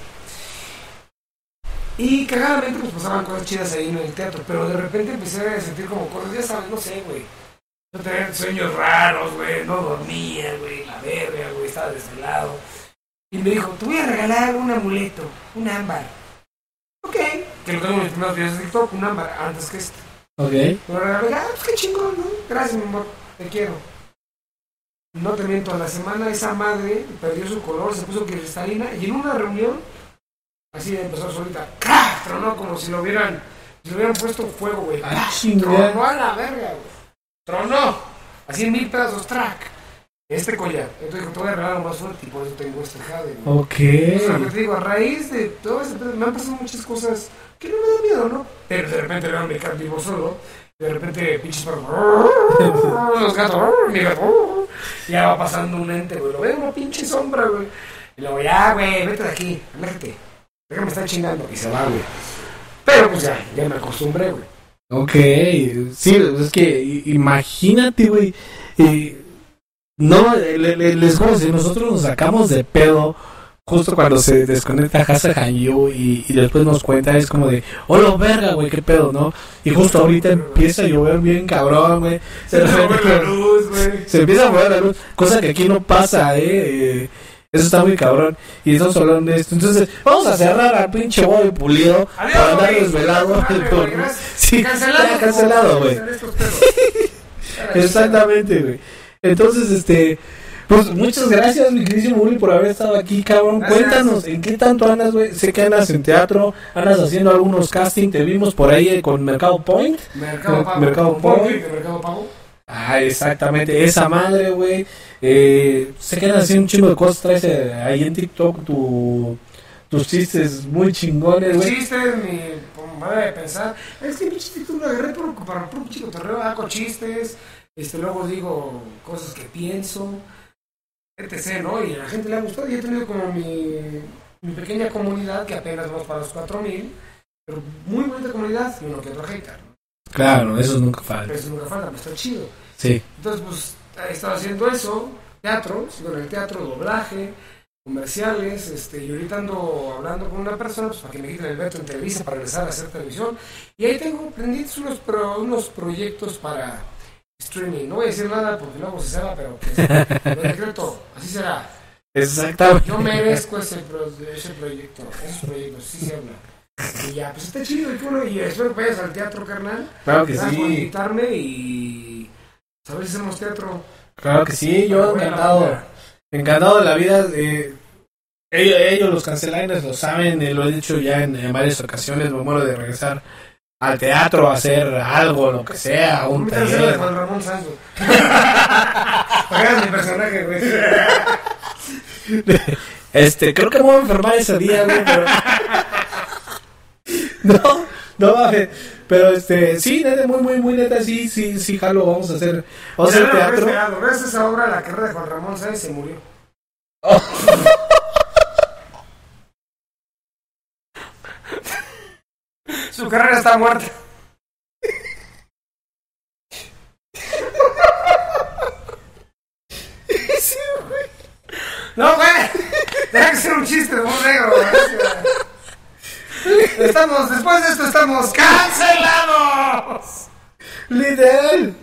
y cagadamente pues pasaban cosas chidas ahí en el teatro, pero de repente empecé a sentir como cosas, ya sabes, no sé, güey. Yo tenía sueños raros, güey, no dormía, güey, la verga, güey, estaba desvelado. Y me dijo, te voy a regalar un amuleto, un ámbar. Ok. Que lo tengo en mis primeros videos de TikTok, un ámbar, antes que este. Ok. Me lo regalé, ah, pues qué chingón, ¿no? Gracias, mi amor, te quiero. No te miento, a la semana esa madre perdió su color, se puso cristalina y en una reunión, así empezó solita, ¡crack! Tronó como si lo hubieran, si le hubieran puesto fuego, güey. Ah. Tronó a la verga, güey. Tronó. Así en mil pedazos, track. Este collar. Entonces te voy a regalar lo más fuerte y por eso tengo este jade, güey. Ok. Entonces, que te digo, a raíz de todo me han pasado muchas cosas que no me dan miedo, ¿no? Pero de repente veo a mi cat vivo solo, de repente pinches perros, los gatos, mi gato, ya va pasando un ente, güey, lo veo una pinche sombra, güey. Y luego, ya, güey, vete de aquí, aléjate, déjame estar chingando, y se va, güey. Pero pues ya, ya me acostumbré, güey. Ok, sí, es que imagínate, güey. eh, no, le- le- les a decir, nosotros nos sacamos de pedo justo cuando se desconecta Hasa Hanyu y, y después nos cuenta, es como de, hola verga, güey, qué pedo, ¿no? Y justo ahorita empieza a llover bien cabrón, güey. Se repente, mover la luz, güey. se empieza a mover la luz, cosa que aquí no pasa, eh. eh, Eso está muy cabrón. Y estamos hablando de esto. Entonces, vamos a cerrar al pinche Bobby Pulido Adiós, para andar desvelado. Sí, Cancelado. ya cancelado, güey. Exactamente, güey. Entonces, este. Pues muchas gracias, mi queridísimo Uli, por haber estado aquí, cabrón. Gracias. Cuéntanos, ¿en qué tanto andas, güey? Sé que andas en teatro, andas haciendo algunos castings, te vimos por ahí con Mercado Point. Mercado Pago. Mercado de Mercado Pago. Ah, exactamente, esa madre, güey. Eh, sé que andas haciendo un chingo de cosas, traes eh, ahí en TikTok tu, tus chistes muy chingones, güey. chiste es mi manera de pensar. Es que mi chiste lo agarré por, para por un chico torreo, hago chistes, este, luego digo cosas que pienso, etc, ¿no? Y a la gente le ha gustado y he tenido como mi, mi pequeña comunidad que apenas vamos para los 4000, pero muy bonita comunidad y uno que otro hater. ¿no? Claro, eso nunca Pero falta. eso nunca falta, pues está chido. Sí. Entonces, pues he estado haciendo eso, teatro, sigo en el teatro, doblaje, comerciales, este, y ahorita ando hablando con una persona pues, para que me quiten el veto en Televisa para regresar a hacer televisión. Y ahí tengo pendientes unos, pro- unos proyectos para streaming. No voy a decir nada porque luego se sabe, pero pues, lo decreto, así será. Exactamente. Yo merezco ese, pro- ese proyecto, esos proyectos, sí se habla. Y ya, pues está chido y bueno, y espero que vayas al teatro, carnal. Claro que Gracias por sí. invitarme y a si hacemos teatro. Claro que sí, yo encantado. Encantado de la vida. eh, ellos, ellos, los canceliners, lo saben, eh, lo he dicho ya en, en varias ocasiones. Me muero de regresar al teatro a hacer algo, lo que sea, un Un tercero de taller. Juan Ramón Santos. Hagas mi personaje, güey. Este, creo que me voy a enfermar ese día, güey, pero. no, no mames. Pero este, sí, neta, muy, muy, muy neta, sí, sí, sí, jalo, vamos a hacer, vamos a hacer teatro. Gracias a esa obra, la carrera de Juan Ramón Sáenz se murió. Su carrera está muerta. No, güey. Deja que ser un chiste de un negro. güey. Estamos, después de esto estamos cancelados. Literal.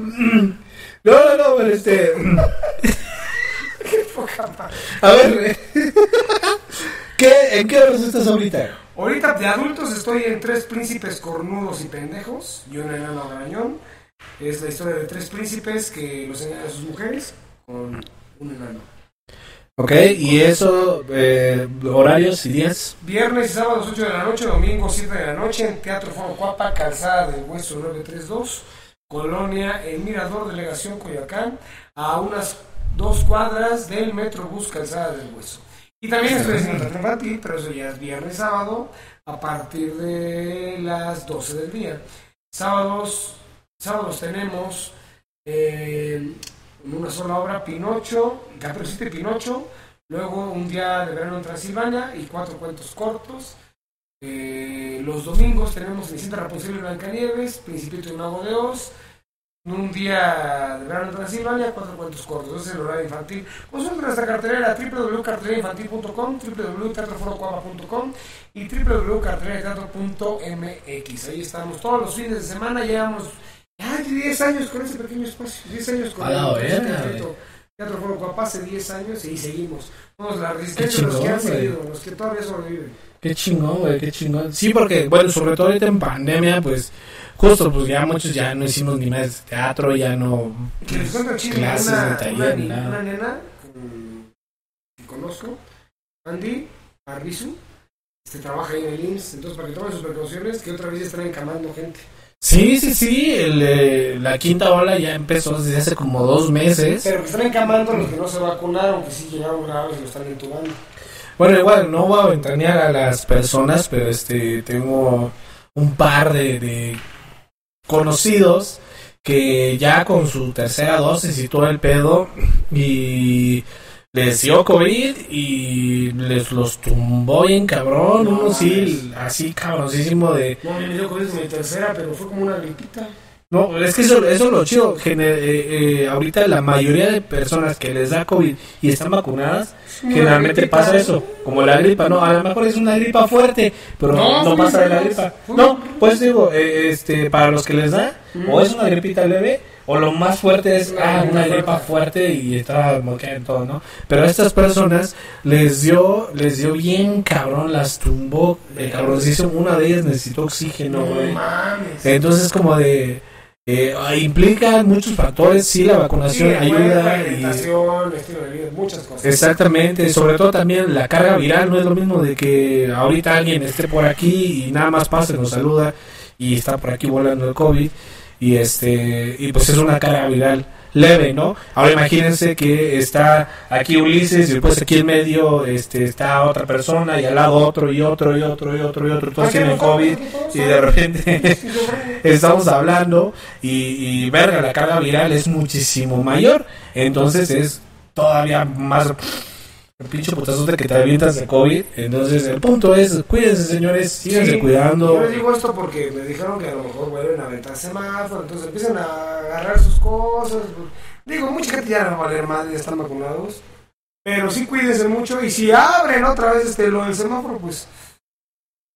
No, no, no, pero este. Poca madre. A ver, ¿qué, ¿en qué horas estás ahorita? Ahorita de adultos estoy en Tres Príncipes Cornudos y Pendejos y un enano grañón. Es la historia de tres príncipes que los engañan a sus mujeres con un enano. Ok, y eso, eh, horarios y días. Viernes y sábados 8 de la noche, domingo 7 de la noche en Teatro Foro Cuapa, Calzada del Hueso 932, Colonia El Mirador, Delegación Coyoacán, a unas dos cuadras del Metrobús Calzada del Hueso. Y también estoy haciendo teatro infantil, pero eso ya es viernes sábado, a partir de las 12 del día. Sábados, sábados tenemos eh, en una sola obra Pinocho, Caperucita y Pinocho, luego un día de verano en Transilvania y cuatro cuentos cortos. Eh, los domingos tenemos Cenicienta Rapunzel y Blancanieves, Principito y Mago de Oz, un día de verano en Transilvania, cuatro cuentos cortos. Ese es el horario infantil. Consulta nuestra cartelera www.cartelerainfantil.com, www.teatroforocuapa.com y www.cartelerateatro.mx. Ahí estamos todos los fines de semana. Llevamos ya 10 años con ese pequeño espacio. 10 años con el Teatro, Teatro Foro Cuapa hace 10 años y seguimos. Somos la resistencia de los que han chingón, seguido, los que todavía sobreviven. Qué chingón, güey, qué chingón. Sí, porque, bueno, sobre todo ahorita en pandemia, pues, justo, pues ya muchos ya no hicimos ni más teatro, ya no. Chino, clases una, de una, taller, ni nada. una nena que conozco, Andy Arrizu, este, trabaja ahí en el IMSS, entonces para que tomen sus precauciones, que otra vez están encamando gente. Sí, sí, sí, el, eh, la quinta ola ya empezó desde hace como dos meses. Pero que están encamando los que no se vacunaron, que sí llegaron graves y lo están intubando. Bueno, igual, no voy a ventanear a las personas, pero este, tengo un par de, de conocidos que ya con su tercera dosis y todo el pedo, y les dio COVID y les los tumbó bien cabrón, No uno sí, así cabroncísimo de... No, me dio COVID mi tercera, pero fue como una gripita. No, es que eso, eso es lo chido. Gener- eh, eh, ahorita la mayoría de personas que les da COVID y están vacunadas, generalmente pasa eso, como la gripa. No, a lo mejor es una gripa fuerte, pero No, pasa de la gripa. No, pues digo, eh, este, para los que les da, o es una gripita leve, o lo más fuerte es Una ah, una gripa fuerte. y está moqueando todo, ¿no? Pero a estas personas les dio, les dio bien cabrón, las tumbó, eh, cabroncísimo. Una de ellas necesitó oxígeno, güey. mames. Entonces como de eh, implica muchos factores, sí la vacunación Sí, ayuda y alimentación, estilo de vida, muchas cosas. exactamente, sobre todo también la carga viral, no es lo mismo de que ahorita alguien esté por aquí y nada más pase, nos saluda y está por aquí volando el COVID y este y pues es una carga viral leve, ¿no? Ahora imagínense que está aquí Ulises y después aquí en medio este está otra persona y al lado otro y otro y otro y otro y otro, todos tienen COVID y de repente estamos hablando y, y verga, la carga viral es muchísimo mayor, entonces es todavía más pinche putazote que te avientas de COVID, entonces el punto es, cuídense señores, síganse Sí, cuidando. Yo les digo esto porque me dijeron que a lo mejor vuelven a aventar semáforo, entonces empiezan a agarrar sus cosas. Digo, mucha gente ya no va a valer madre, ya están vacunados. Pero sí cuídense mucho y si abren otra vez este lo del semáforo, pues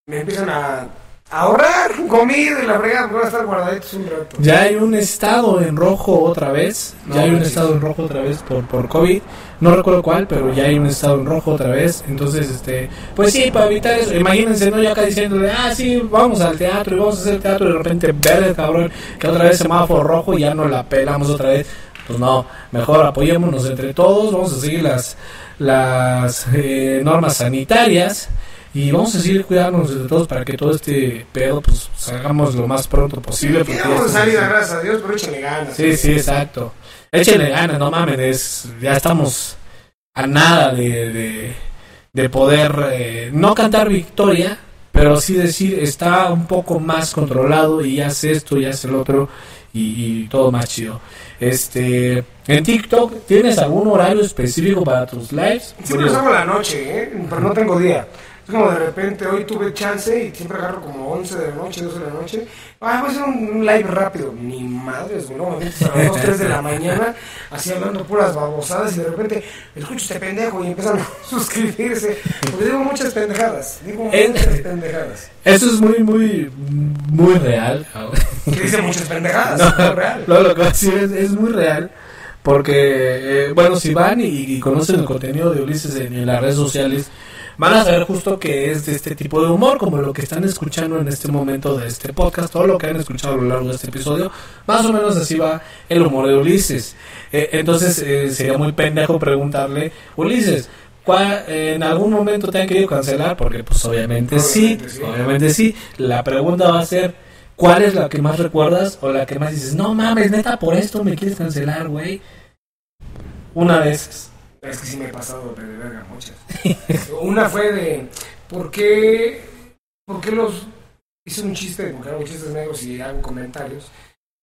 me empiezan a, ahorrar comida y la fregada, porque van a estar guardaditos un rato. Ya hay un estado en rojo otra vez. No ya hay un estado en rojo otra vez por, por COVID. No recuerdo cuál, pero ya hay un estado en rojo otra vez. Entonces, este, pues sí, para evitar eso. Imagínense, ¿no? Ya acá diciéndole, ah, sí, vamos al teatro y vamos a hacer teatro. Y de repente, verde, cabrón, que otra vez semáforo rojo y ya no la pelamos otra vez. Pues no, mejor apoyémonos entre todos. Vamos a seguir las, las eh, normas sanitarias. Y vamos a seguir cuidándonos entre todos para que todo este pedo, pues, salgamos lo más pronto posible. porque ya Quedamos de estamos- salida, gracias a Dios, pero échenle ganas. Sí, sí, exacto. Échenle ganas, no mames, es- ya estamos a nada de, de, de poder eh, no cantar victoria, pero sí decir está un poco más controlado y hace esto, ya hace el otro y, y todo más chido. Este, en TikTok, ¿tienes algún horario específico para tus lives? Siempre los hago la noche, ¿eh? pero no tengo día. Es como de repente hoy tuve chance y siempre agarro como 11 de la noche, 12 de la noche. Ah, voy a hacer un, live rápido. Ni madres, güey, no, a las 2, 3 de la mañana, así hablando puras babosadas y de repente escucho este pendejo y empiezan a suscribirse. Porque digo muchas pendejadas, digo muchas pendejadas. Eso es muy, muy, muy real. Que dicen muchas pendejadas, No, no, real. no, lo que decir es, es muy real. Porque, eh, bueno, si van y, y conocen el contenido de Ulises en, en las redes sociales, van a saber justo que es de este tipo de humor, como lo que están escuchando en este momento de este podcast, todo lo que han escuchado a lo largo de este episodio, más o menos así va el humor de Ulises. Eh, entonces, eh, sería muy pendejo preguntarle, Ulises, ¿cuál- ¿en algún momento te han querido cancelar? Porque, pues, obviamente sí, Obviamente sí. obviamente sí. La pregunta va a ser, ¿cuál es la que más recuerdas o la que más dices, no mames, neta, por esto me quieres cancelar, güey? Una de esas. Es que sí me he pasado de verga muchas. Una fue de ¿por qué, por qué los hice un chiste, porque hago chistes negros y hago comentarios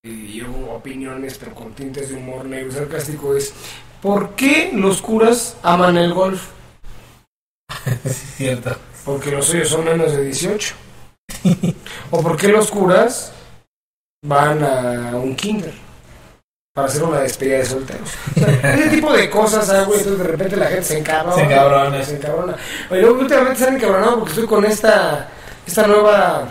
y hago opiniones pero con tintes de humor negro y sarcástico es ¿por qué los curas aman el golf? Cierto. Porque los suyos son menos de 18. ¿O por qué los curas van a un kinder? Para hacer una despedida de solteros. O sea, ese tipo de cosas hago y entonces de repente la gente se encabrona. Se encabrona. Se encabrona. Oye, luego últimamente se han encabronado porque estoy con esta, esta nueva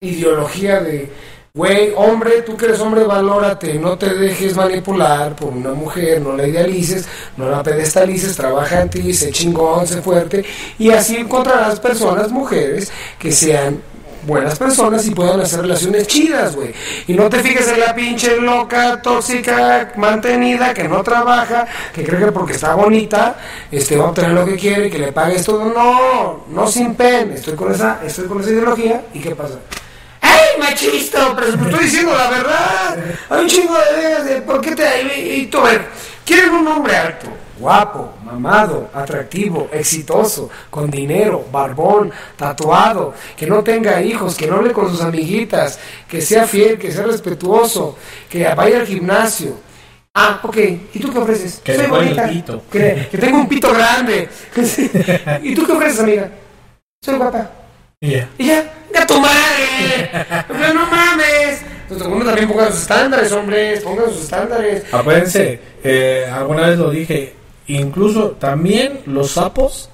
ideología de, güey, hombre, tú que eres hombre, valórate, no te dejes manipular por una mujer, no la idealices, no la pedestalices, trabaja en ti, sé chingón, sé fuerte, y así encontrarás personas, mujeres, que sean buenas personas y puedan hacer relaciones chidas, güey. Y no te fijes en la pinche loca, tóxica, mantenida, que no trabaja, que cree que porque está bonita, este va a obtener lo que quiere, que le pagues todo. No, no sin pen. Estoy con esa, estoy con esa ideología. ¿Y qué pasa? ¡Ay, machisto! Pero estoy diciendo la verdad. Hay un chingo de ideas de por qué te... Y, y tú, a ver, ¿quieren un hombre alto? Guapo, mamado, atractivo, exitoso, con dinero, barbón, tatuado, que no tenga hijos, que no hable con sus amiguitas, que sea fiel, que sea respetuoso, que vaya al gimnasio. Ah, ok. ¿Y tú qué ofreces? Que Soy bonita. pito. Que, que tengo un pito grande. ¿Y tú qué ofreces, amiga? Soy guapa. Ya. Y ya, ¡ya tu madre! Pero no mames. Entonces, uno también pongan sus estándares, hombres, pongan sus estándares. Acuérdense, eh, alguna vez lo dije, incluso también los sapos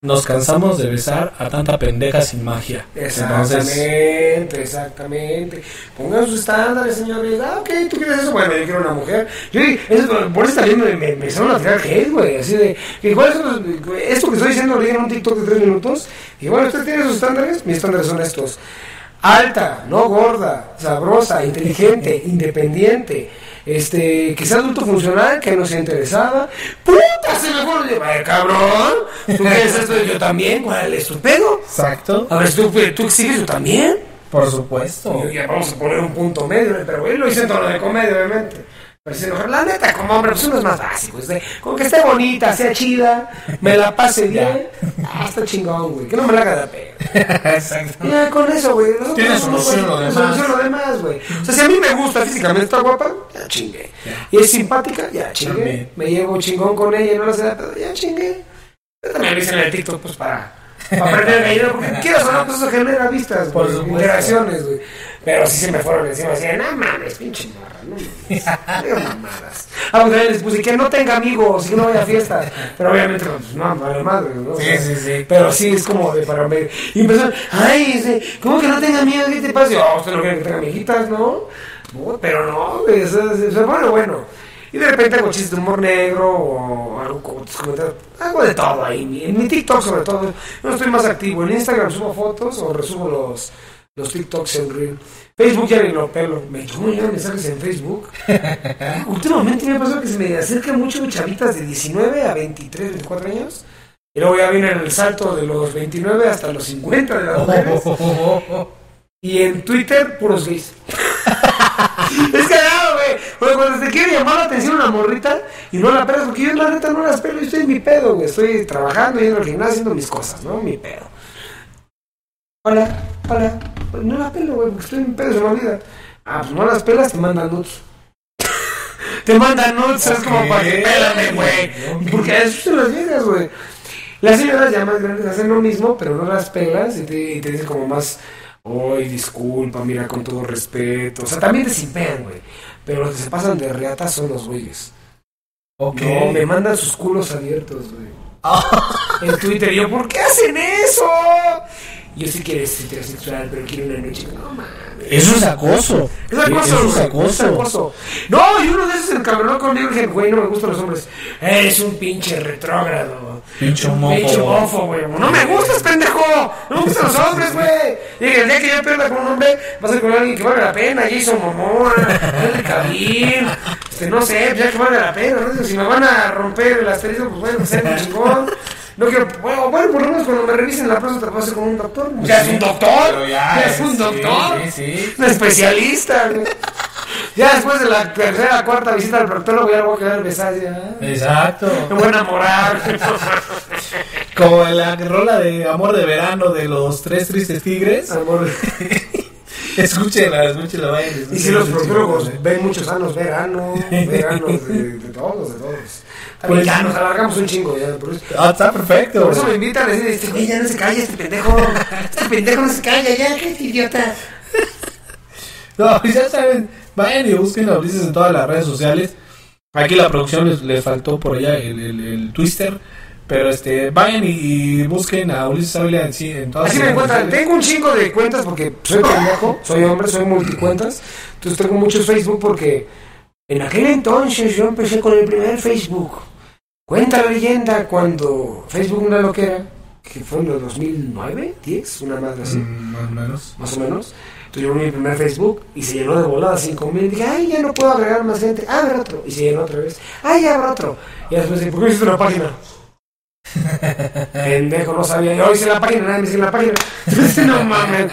nos cansamos de besar a tanta pendeja sin magia. Entonces, Exactamente, exactamente. Pongan sus estándares, señores. Ah, ok, tú quieres eso. Bueno, yo quiero una mujer. Yo, eso, por eso también me, me, me empezaron a tirar hate, güey. Así de, igual eso, esto que estoy diciendo dije en un TikTok de tres minutos. Y bueno, usted tiene sus estándares. Mis estándares son estos: alta, no gorda, sabrosa, inteligente, independiente. Este, que sea adulto funcional, que no sea interesada. ¡Puta! Se me fueron de. "Ay, cabrón! ¿Tú qué es esto? Yo también. ¿Cuál es tu pedo? exacto, A ver, ¿tú, tú exiges tú también? por supuesto. Y ya vamos a poner un punto medio, pero él lo hizo en tono de comedia, obviamente. Pero si no, la neta, como hombre, pues uno es más básico. de, con que esté bonita, sea chida, me la pase bien. ah, está chingón, güey. Que no me la haga de. Exacto. Ya, con eso, güey. nosotros Tiene somos- solución lo tiene demás. solución lo demás, güey. O sea, si a mí me gusta físicamente, está guapa, ya chingué. Y es simpática, ya chingué. También. Me llevo chingón con ella y no la sé ya chingué. Yo también lo hice en el TikTok, pues para, para aprender gallina, porque quieras o no, pues eso genera vistas, Por güey, supuesto. interacciones, güey. Pero sí se me fueron encima, así, de, no mames, pinche morra, no mames, mamadas. Ah, pues también les puse que no tenga amigos y que no vaya a fiestas. Pero obviamente, pues no, vale madre, ¿no? Sí, sí, sí. Pero sí es como de para ver. Y empezó, ay, ese, ¿cómo que no tenga amigos? ¿Qué te pasa? Y yo, "Ah, usted no quiere que tenga amiguitas, ¿no? No, pero no, o sea, bueno, bueno. Y de repente hago chistes de humor negro o algo. Hago de todo ahí. En mi TikTok, sobre todo. Yo no estoy más activo. En Instagram subo fotos o resubo los, los TikToks en Reel. Facebook ya ni lo pelo. Me cómo llegan mensajes en Facebook. Últimamente me ha pasado que se me acercan mucho chavitas de 19 a 23, 24 años. Y luego ya viene el salto de los 29 hasta los 50 de las mujeres. Y en Twitter, puros gays. es cagado, güey. Porque cuando te quiere llamar la atención una morrita y no la pelas, porque yo la neta no las pelo, yo estoy en mi pedo, güey. Estoy trabajando, yendo al gimnasio, haciendo mis cosas, ¿no? Mi pedo. Hola, hola. Pues no la pelo, güey, porque estoy en pedo, se me olvida. Ah, pues no las pelas, te mandan nudes. te mandan nudes, es como para que pélame, güey. Porque a eso se las llegas, güey. Las señoras ya más grandes hacen lo mismo, pero no las pelas y te, y te dicen como más, Ay, disculpa, mira, con todo respeto. O sea, también te simpean, güey. Pero los que se pasan de reatas son los güeyes. Ok. No, me mandan sus culos abiertos, güey. En Twitter, yo, ¿por qué hacen eso? Yo sí quiero ser heterosexual, pero quiero una noche. No, mames. Eso es acoso. Es acoso, Eso es acoso. es acoso. No, y uno de esos se encabronó conmigo y dije, güey, no me gustan los hombres. Eres un pinche retrógrado. Pinche homófobo. Homófobo, güey. No me gustas, pendejo. No me gustan los hombres, güey. Dije, el día que yo pierda con un hombre, va a ser con alguien que valga la pena. Jason Momoa, Henry Cavill. Este, no sé, ya que valga la pena. ¿no? Si me van a romper el asterisco, pues bueno, ser un chingón. No quiero, bueno, bueno, por lo menos cuando me revisen la próstata pase con un doctor. Ya es un doctor. Ya, es un sí, doctor. sí, sí. Un especialista. Ya después de la tercera, cuarta visita al proctólogo, ya le voy a quedar besada. Ya. Exacto. Me voy a enamorar. Como la rola de Amor de Verano de los Tres Tristes Tigres. Amor. Escúchenla, escúchenla, vayan. Y si los proctólogos ven muchos años, verano, veranos de, de todos, de todos. Pues- ya nos alargamos un chingo, ya. Por eso, Ah, está perfecto. por eso me invitan a decir, este güey ya no se calla, este pendejo. Este pendejo no se calla, ya, qué idiota. No, pues ya saben, vayan y busquen a Ulises en todas las redes sociales. Aquí la producción les, les faltó por allá el, el, el twister. Pero este, vayan y, y busquen a Ulises Ávila en, sí, en todas Así me encuentran. Tengo un chingo de cuentas porque soy pendejo, soy hombre, soy multicuentas. Entonces tengo muchos Facebook porque en aquel entonces yo empecé con el primer Facebook. Cuenta la leyenda cuando Facebook una loquera, que fue en el 2009, 10, una madre así, Mm, más o menos. más o menos. Entonces yo abrí mi primer Facebook y se llenó de volada 5 mil. Dije, ay, ya no puedo agregar más gente. Abre otro. Y se llenó otra vez. Ay, abre otro. Y después dije, ¿por qué hiciste una página? Pendejo, no sabía. Yo hice la página, nadie me hizo la página. No mames.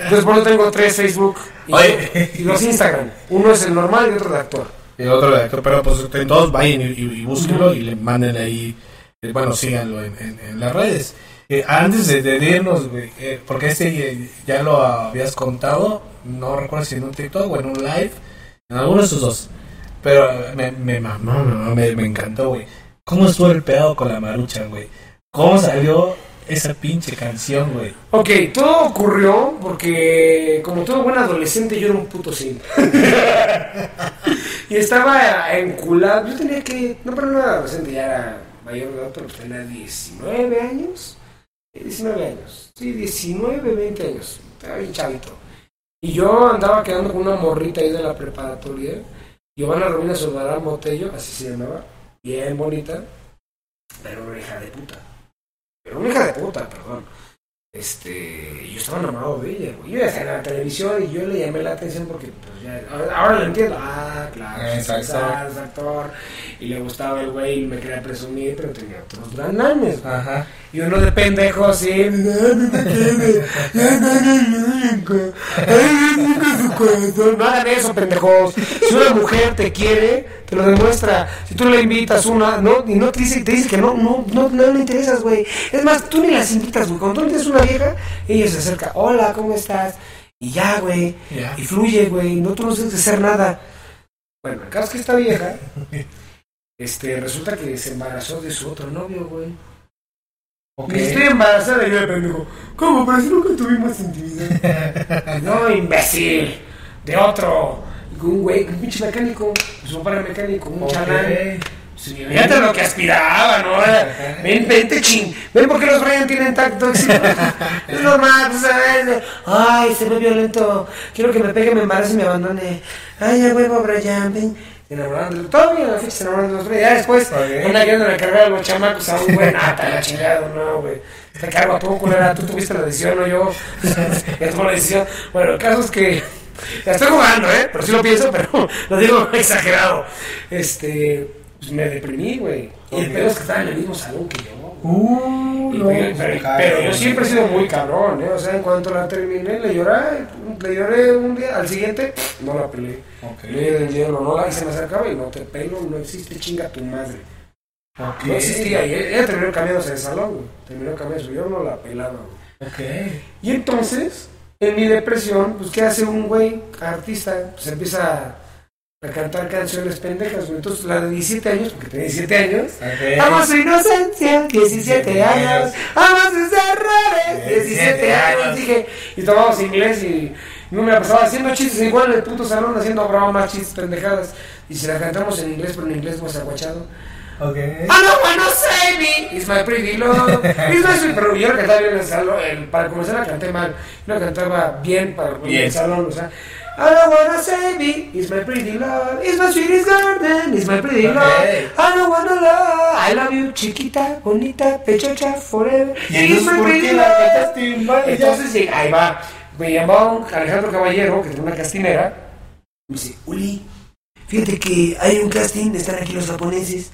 Entonces, por eso tengo tres Facebook y, Oye. y dos Instagram. Uno es el normal y otro de actor. Y otro de actor, pero pues todos vayan y, y, y búsquenlo y le manden ahí, eh, bueno, síganlo en, en, en las redes. Eh, antes de, de irnos, güey, eh, porque este eh, ya lo habías contado, no recuerdo si en un TikTok o en un live, en alguno de esos dos, pero eh, me, me, mamó, me, me encantó, güey. ¿Cómo estuvo el pedo con la marucha, güey? ¿Cómo salió esa pinche canción, güey. Ok, todo ocurrió porque, como todo buen adolescente, yo era un puto simp. y estaba enculado. Yo tenía que. No, pero no era adolescente, ya era mayor de edad, pero tenía 19 años. 19 años. Sí, 19, 20 años. Estaba bien chavito. Y yo andaba quedando con una morrita ahí de la preparatoria. Giovanna Romina Solvarán Botello, así se llamaba. Bien bonita. Pero una hija de puta. Pero una hija de puta, perdón. Este, yo estaba enamorado de ella, güey. Yo ya estaba en la televisión y yo le llamé la atención porque, pues ya, ahora, lo entiendo. Ah, claro, Es actor. Y le gustaba el güey y me quería presumir, pero tenía otros güey. Ajá. Y uno de pendejo así. No hagan eso, pendejos. Si una mujer te quiere, te lo demuestra. Si tú le invitas una, no, y no te dice, te dice que no, no, no, no le interesas, güey. Es más, tú ni las invitas, güey. Cuando tú a una vieja, ella se acerca, hola, ¿cómo estás? Y ya, güey. Y fluye, güey. No, tú no tienes que hacer nada. Bueno, el caso es que esta vieja, este, resulta que se embarazó de su otro novio, güey. Ok. Y estoy embarazada y yo de pendejo. ¿Cómo? Pero si nunca tuvimos intimidad. no, imbécil. De otro. Un güey, un pinche mecánico. Su papá era mecánico, un Ok. chalán. Sí, fíjate lo que aspiraba, ¿no? Ven, vente, ching. Ven porque los Brian tienen tacto. Es normal, pues, ¿sabes? Ay, se ve violento. Quiero que me pegue, me embarace y me abandone. Ay, ya huevo, Brian, ven. De Todavía la fecha se enamoraron de los Brian. Ya después, Ok. anda queriendo cargar a los chamacos a un güey. Nata, la chingada, no, güey. Te cargo a tu culera. Tú tuviste la decisión, no yo. ya tomó la decisión. Bueno, el caso es que. Estoy jugando, ¿eh? Pero sí lo pienso, pero lo digo exagerado. Este. Pues me deprimí, güey. Y el pedo es que estaba en el mismo salón que yo. Uh, no, pero, pero- cabrón. pero yo siempre he sido muy cabrón, ¿eh? O sea, en cuanto la terminé, le lloré, le lloré un día, al siguiente, no la peleé. Ok. Le di el hielo, no la se me acercaba y no te pelo, no existe, chinga tu madre. No existía, y ella terminó cambiándose de salón, güey. Terminó cambiándose, yo no la pelaba, güey. Ok. Y entonces, en mi depresión, pues, ¿qué hace un güey artista? Pues empieza a cantar canciones pendejas, güey. Entonces, la de 17 años, porque tenía 17 años, Ok. Amo su inocencia, 17 años. Amo sus errores, 17 años. Dije, y tomamos inglés y no me la pasaba haciendo chistes igual en el puto salón, haciendo bromas, chistes, pendejadas. Y si la cantamos en inglés, pero en inglés más aguachado. Ok. I don't wanna save me, it's my pretty love. It's my sweet- Pero yo la cantaba bien en el salón, el- para comenzar la canté mal. Yo la cantaba bien para en Bien. el salón, o sea. I don't wanna save me, it's my pretty love. It's my sweetest garden, it's my pretty Ok. love. I don't wanna love, I love you, chiquita, bonita, pechocha, forever. ¿Y It's my por pretty love. Entonces llega- ahí va. Me un Alejandro Caballero, que tiene una castinera. Me dice, Uli, fíjate que hay un casting, están aquí los japoneses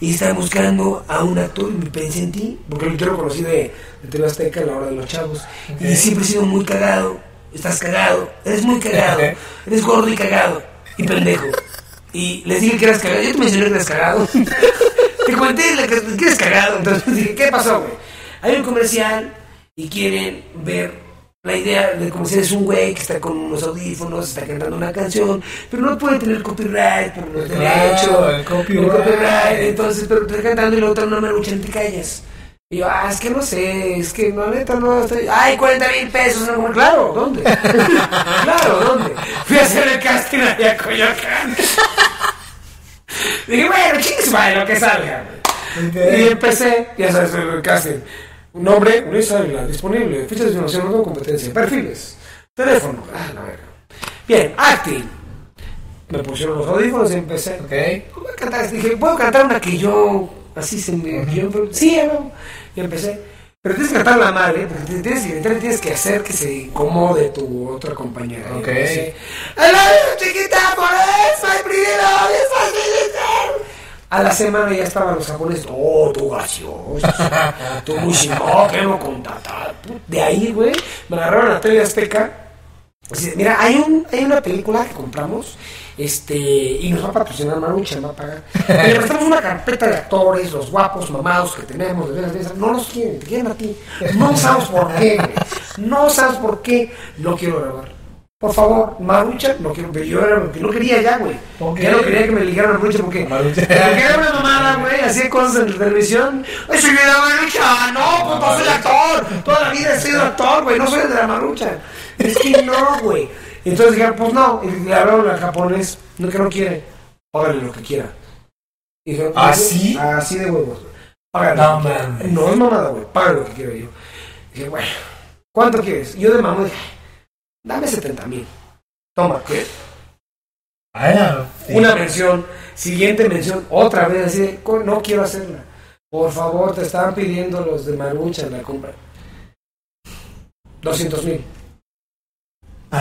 y están buscando a un actor y me pensé en ti, porque yo lo conocí de, de TV Azteca en la hora de los chavos. Y siempre he sido muy cagado, estás cagado, eres muy cagado, eres gordo y cagado y pendejo. Y les dije que eras cagado, yo te mencioné que eras cagado. te comenté que eres cagado, entonces dije, ¿qué pasó, güey? Hay un comercial y quieren ver la idea de como si eres un güey que está con unos audífonos, está cantando una canción, pero no puede tener copyright por los Claro, derechos. el copyright. Entonces, pero te está cantando y la otra no me lucha te callas. Y yo, ah, es que no sé, es que no, neta, no estoy. Ay, 40 mil pesos, no, claro, ¿dónde? claro, ¿dónde? Fui a hacer el casting allá a Coyoacán. Dije, bueno, chingues, madre, lo que salga. Y empecé, ya sabes, el casting. Nombre, Luis Ávila, disponible. Ficha de información, no tengo competencia. Perfiles. Teléfono. Ah, la verga. Bien, acting. Me pusieron los audífonos y empecé. Ok. Voy a cantar. Dije, ¿puedo cantar una que yo así se me. yo- sí, no. Y empecé. Pero tienes que cantar la madre, porque tienes que gritar tienes que hacer que se incomode tu otra compañera. Ok. I love you, chiquita, por eso, my pretty love, A la semana ya estaban los japoneses, oh, tú gracioso, tú chingón, que no contratar. De ahí, güey, me agarraron a tele azteca. Mira, hay, un, hay una película que compramos este y nos va a patrocinar Marucha, nos va a pagar. Le prestamos una carpeta de actores, los guapos, mamados que tenemos, de veras, de. No los quieren, quieren a ti. No sabes por qué, güey. No sabes por qué. No quiero grabar. Por favor, Marucha, no quiero, yo era lo que no quería ya, güey. ¿Por Ya no quería que me ligaran a Marucha porque, Marucha. era una mamada, güey, hacía cosas en la televisión. ¡Ay, soy de la Marucha! ¡No, pues no soy actor! Toda la vida he sido actor, güey, no soy de la Marucha. Es que no, güey. Entonces dijeron, pues no, y le hablaron al japonés, no que no quiere, págale lo que quiera. Y dijeron, ¿Ah, "Pues, sí? Así de huevos, güey. Págale No lo que mames. No es mamada, güey, págale lo que quiera yo. Dije, bueno, ¿cuánto quieres? Yo de mamá dije, dame 70 mil. Toma, ¿qué? Una mención, siguiente mención, otra vez, así de, "Co- no quiero hacerla. Por favor, te estaban pidiendo los de Marucha la compra. 200 mil.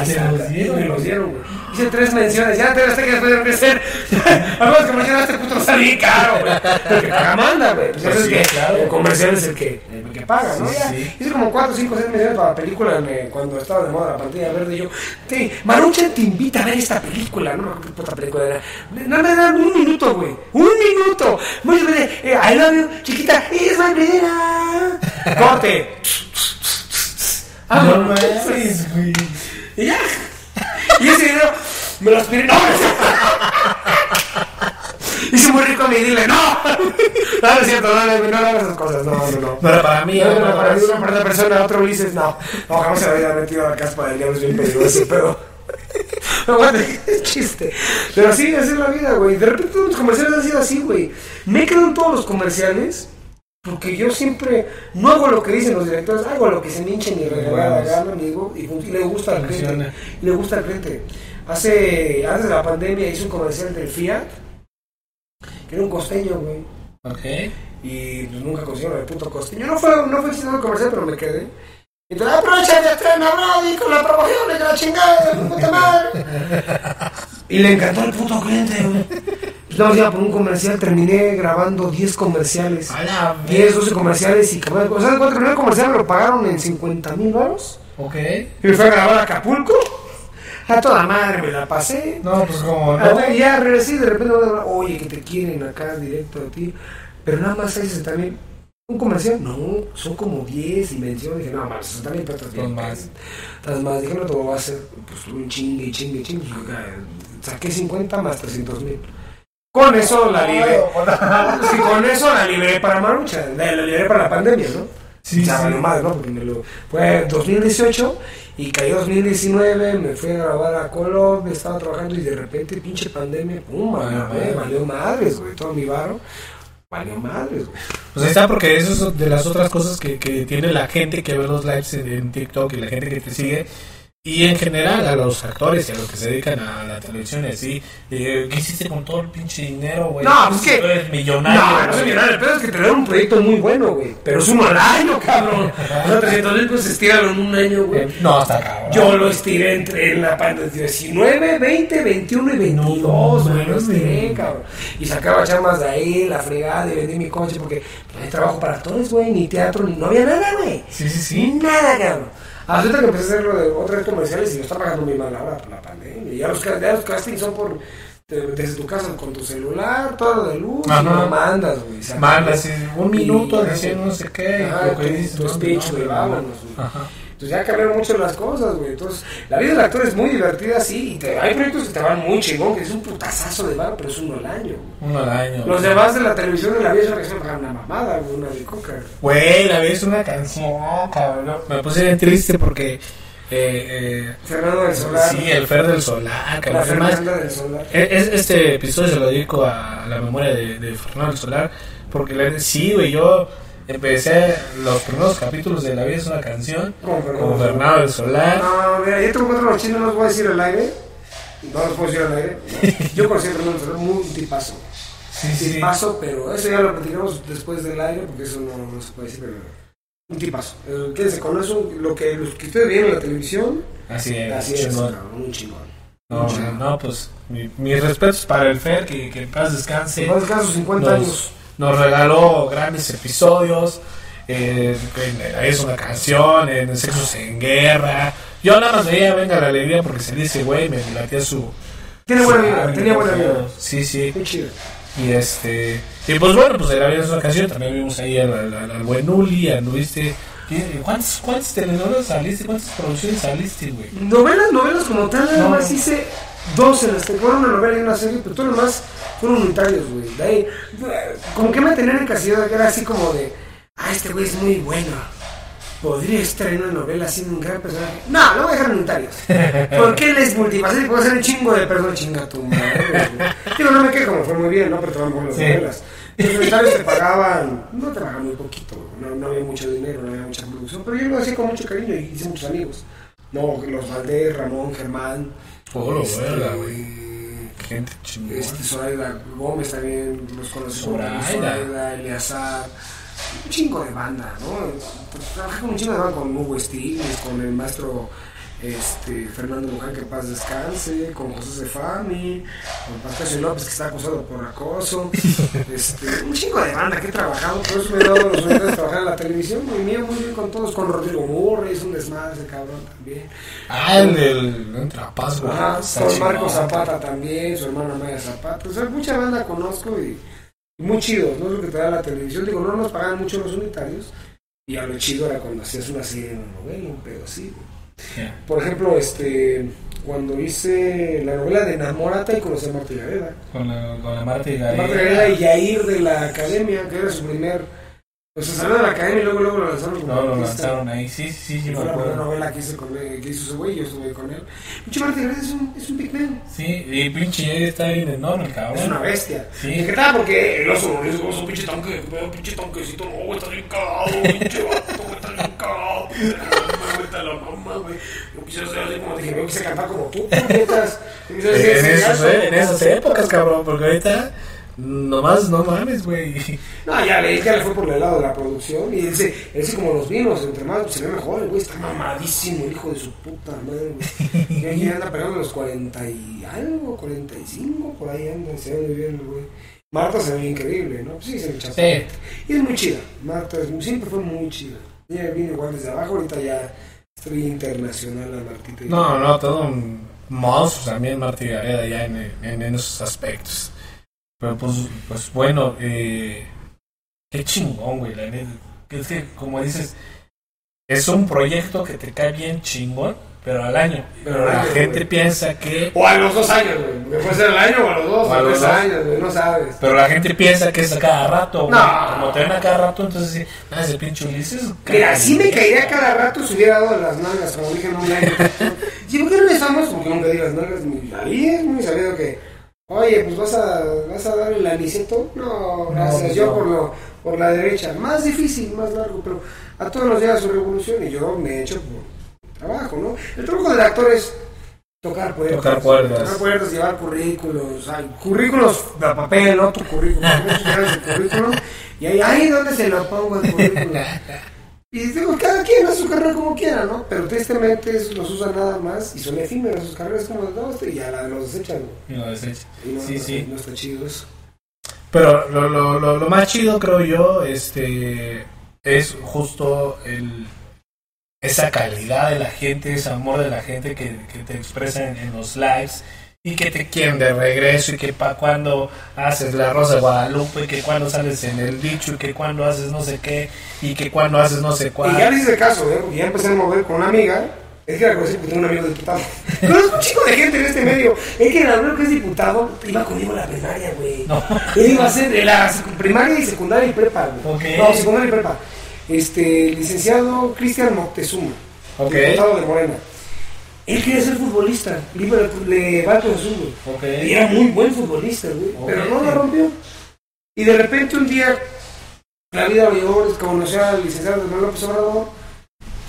Ah, se los dieron. Me los dieron, güey. Hice tres menciones, ya te vas a que de crecer. Algunos comerciales este puto salí caro, güey. Que paga manda, güey. Pues Pues sabes sí, que claro. el comercial es el que, el que paga, ¿no? Sí. Hice como cuatro, cinco, seis menciones para la película me- cuando estaba de moda la pantalla verde. Y yo, sí, Marucha te invita a ver esta película. No me acuerdo qué puta película era. No me dan un minuto, güey. Un minuto. Muy bien, eh, I love you, chiquita. Es primera. Corte. No güey. Y ya. Y ese dinero me lo aspiré. ¡No! Hice muy rico a mí, dile, ¡no! No, no es cierto, no, no, no hagas esas cosas, no, no, no. Era para mí, No, era no, para para mí, una para otra persona, otro Ulises, no. No, jamás se había metido a la caspa del diablo, es bien peligroso, pero... No, bueno, es chiste. Pero sí, así es la vida, güey. De repente todos los comerciales han sido así, güey. Me he quedado en todos los comerciales porque yo siempre no hago lo que dicen los directores, hago lo que se me hinche ni regalada gana, amigo, y, y le gusta al cliente. Y le gusta al cliente. Hace, antes de la pandemia hice un comercial del Fiat, que era un costeño, güey. Ok. Y pues, nunca consiguieron el puto costeño. No fue, no fue el comercial, pero me quedé. Entonces, aprovecha de estreno, Brody, con la promoción de la chingada, de puta madre. Y le encantó el puto cliente, güey. Pues nada más iba por un comercial, terminé grabando 10 comerciales. A la 10, 12 comerciales y o sea, cuánto el primer comercial me lo pagaron en 50 mil baros. Ok. Y me fui a grabar a Acapulco. A toda madre me la pasé. No, pues como no. ya regresé y de repente oye, que te quieren acá directo a ti. Pero nada más hay 60 mil. ¿Un comercial? No, son como 10 y. Dije, no, más, 60 mil pesos. Son más. Estás más. Dije, no te voy a hacer pues, un chingue, chingue, chingue. Pues, Saqué 50 más 300 mil. Con eso la libré. Sí, con eso la libré para Marucha. La, la libré para la pandemia, ¿no? Sí, Ya, sí. madre, ¿no? Porque me lo, fue 2018 y cayó 2019, me fui a grabar a Colombia, estaba trabajando y de repente pinche pandemia, pum, Ah, madre. valió madres, güey, todo mi varo, valió madres, güey. Pues ahí está, porque eso es de las otras cosas que, que tiene la gente que ve los lives en, en TikTok y la gente que te sigue. Y en general a los actores y a los que se dedican a la televisión así. eh, ¿Qué hiciste con todo el pinche dinero, güey? No, pues que- eres millonario. No, no güey. millonario, el pedo es que te dan un proyecto muy bueno, güey, pero es uno al año, cabrón. No, 300 mil pesos estíralo en un año, güey. Eh, No, hasta cabrón. Yo lo estiré entre en la pandemia 19, 20, 21 y 22, No, güey, lo estiré, cabrón. Y sacaba chamas de ahí, la fregada, y vendí mi coche porque no hay trabajo para actores, güey, ni teatro, ni no había nada, güey. Sí, sí, sí. Nada, cabrón. Ahorita que empecé a hacer lo de otras comerciales y lo está pagando muy mal ahora por la pandemia. Ya los, ya los castings son por desde tu casa con tu celular, todo lo de luz, Ajá. y lo mandas, güey. se Manda acabó. así, un minuto diciendo no sé qué. Ajá, lo que tu- dices, tu speech, güey, no, vámonos, no. güey. Ajá. Entonces ya cambiaron mucho las cosas, güey. Entonces, la vida del actor es muy divertida, sí. Y te- hay proyectos que te van muy chingón, que es un putazazo de bar, pero es uno al año. Uno al año. Los demás de la televisión de la vida es una que se pagan una mamada, una de coca. Güey, la vez una canción, cabrón. Me puse bien triste porque. Eh, Fernando del eh, Solar. sí, el Fer del Solar, La Fernanda del Solar. e- es- este episodio se lo dedico a la memoria de, de Fernando del Solar. Porque le- sí, güey, yo empecé los primeros capítulos de La vida es una canción Con Fernando. con Fernando del Solar. No, mira, yo te encuentro los chinos, no los voy a decir al aire. No los puedo decir al aire. Yo conocí a Fernando del Solar, muy un tipazo. Sí, Un sí. tipazo, pero eso ya lo platicamos después del aire, porque eso no, no se puede decir, pero un tipazo. Quédense con eso, lo que, los que ustedes ven en la televisión, Así es, así es, chingón. cabrón, un chingón. No, no, pues mi- mis respetos para el Fer, que, que en paz descanse. Más casos, 50 nos, años. Nos regaló grandes episodios. Eh, es una canción, en Sexos en Guerra. Yo nada más veía Venga la Alegría porque se dice, güey, me latía su. Tiene buena vida, tenía buena vida. Sí, sí. Qué chido. Y este. Y pues bueno, pues de la vida es una canción. También vimos ahí al, al- al buen Uli, anduviste ¿Qué- ¿Cuántas, ¿Cuántas telenovelas saliste? ¿Cuántas producciones saliste, güey? Novelas, novelas como tal, nada No. más hice dos en las fueron una novela y una serie, pero todo lo demás fueron unitarios, güey. De ahí, como que me tenían encasillado, que era así como de, ah, este güey es muy bueno. Podría estar en una novela siendo un gran personaje. No, lo voy a dejar en unitarios. Porque él es multifacético, puede ser un chingo de personas, chinga tu madre. Digo, no me quejo, fue muy bien, ¿no? Pero con las Sí. novelas. Los unitarios te pagaban, no te pagaban muy poquito, no, no había mucho dinero, no había mucha producción, pero yo lo hacía con mucho cariño y hice muchos amigos. No, los Valdés, Ramón, Germán. Lo este, verga, güey. Gente chingona. Este, Zoraida Gómez también, los conocí. Zoraida. Eleazar. Un chingo de banda, ¿no? Trabajé con un chingo de banda con Hugo Stiglitz, con el maestro este, Fernando Luján, que en paz descanse, con José Cefami, con Pascal López, que está acusado por acoso. Este, un chingo de banda que he trabajado, por eso me he dado los honores de trabajar en la televisión. Muy bien, muy bien con todos, con Rodrigo Murray, es un desmadre ese cabrón también. Ah, el del el Trapaz, güey. Ajá, con. Marco Zapata también, su hermana Maya Zapata. O sea, mucha banda conozco y, y muy chidos, ¿no? Es lo que te da la televisión. Digo, no nos pagan mucho los unitarios. Y a lo chido era cuando hacías una serie en una novela, un pedo así. güey. Por ejemplo, este, cuando hice la novela de Enamórate y conocí a Marta Gareda. Con la, con la Marta Gareda. Marta Gareda y Yair de la academia, que era su primer. Pues se salió de la academia y luego, luego lo lanzaron como No, lo artista. lanzaron ahí. Sí, sí, sí, me fue la primera acuerdo. novela que, hice con que hizo ese güey, yo estuve con él. Pinche Marta Gareda es un, es un pigmeo. Sí, y pinche está bien enorme, el cabrón. Es una bestia. Sí. ¿Y qué tal? Porque el oso es un oso, pinche tanque, pinche tanquecito, no, güey, está bien cagado, pinche vato, güey, está bien cagado. Está la mamá, güey. Yo quisiera ser así como dije, yo quise cantar como tú, puñetas. En esas épocas, cabrón, porque ahorita nomás no mames, güey. No, ya le, ya le fue por el lado de la producción. Y él se como los vinos, entre más pues, se ve mejor. El güey está mamadísimo, el hijo de su puta madre, güey. Y ahí anda pegando los 40 y algo, 45, por ahí anda, se ve muy bien el güey. Marta se ve increíble, ¿no? Pues sí, se ve chapa. Sí. Y es muy chida. Marta es, siempre fue muy chida. Ella vino igual desde abajo, ahorita ya estoy internacional a Martita. No, no, todo un monstruo también Marta y Gareda ya en, en, en esos aspectos. Pero pues, pues bueno, eh, qué chingón, güey, la neta. Es que, como dices, es un proyecto que te cae bien chingón, pero al año. Pero la gente piensa que... O a los dos años, güey. Puede ser al año o a los dos, O a los dos. años, güey, no sabes. Pero la gente piensa que es a cada rato, güey. No. Como te ven a cada rato, entonces sí, ah, ese pinche Ulises. Mira, sí me caería cada rato si hubiera dado las nalgas, como dije en un año. ¿Sí, ¿Por qué no estamos? Porque nunca di las nalgas. ni- Ahí es muy sabido que, oye, pues vas a, vas a dar el aniceto. No, gracias, yo no. por, lo, por la derecha. Más difícil, más largo, pero a todos nos llega su revolución y yo me he hecho por trabajo, ¿no? El trabajo del actor es tocar puertas. Tocar puertas. Tocar puertas, llevar currículos. ay, currículos de papel, llevan su currículum y ahí, ay, ¿dónde se lo pongo el currículum? Y digo, cada quien hace su carrera como quiera, ¿no? Pero tristemente los usan nada más y son efímeras sus carreras como las dos y ya la, los desechan. Y lo desecha. Y no, Sí, no, sí. no está chido eso. Pero lo, lo, lo, lo más chido, creo yo, este, es justo el, esa calidad de la gente, ese amor de la gente que, que te expresa en, en los lives y que te quieren de regreso y que para cuando haces la Rosa de Guadalupe y que cuando sales en el dicho y que cuando haces no sé qué y que cuando haces no sé Y ya cuál. le hice caso, ¿eh? Porque ya empecé a mover con una amiga. Es que la conocí porque tengo un amigo diputado. Conozco un chico de gente en este medio. Es que el amigo que es diputado iba conmigo a la primaria, güey. No. Él iba a ser de la primaria y secundaria y prepa, güey. No, secundaria y prepa. Este, licenciado Cristian Moctezuma. Diputado de Morena. Él quería ser futbolista. Le, va a Cruz Azul, güey. Ok. Y era muy buen futbolista, güey. Pero no la rompió. Y de repente un día, la vida lo llevó, conoció al licenciado Manuel López Obrador,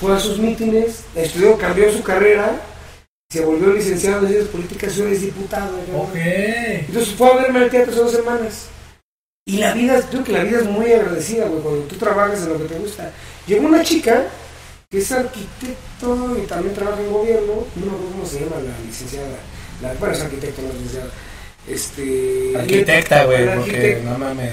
fue a sus mítines, estudió, cambió su carrera, se volvió licenciado en ciencias políticas y es diputado. ¿no? Ok. Entonces fue a verme al teatro hace dos semanas. Y la vida, creo que la vida es muy agradecida, güey, cuando tú trabajas en lo que te gusta. Llegó una chica que es arquitecto y también trabaja en gobierno, no me acuerdo cómo se llama la licenciada, la, bueno, es arquitecto, es licenciada. Este, Arquitecta, güey, la porque no mames.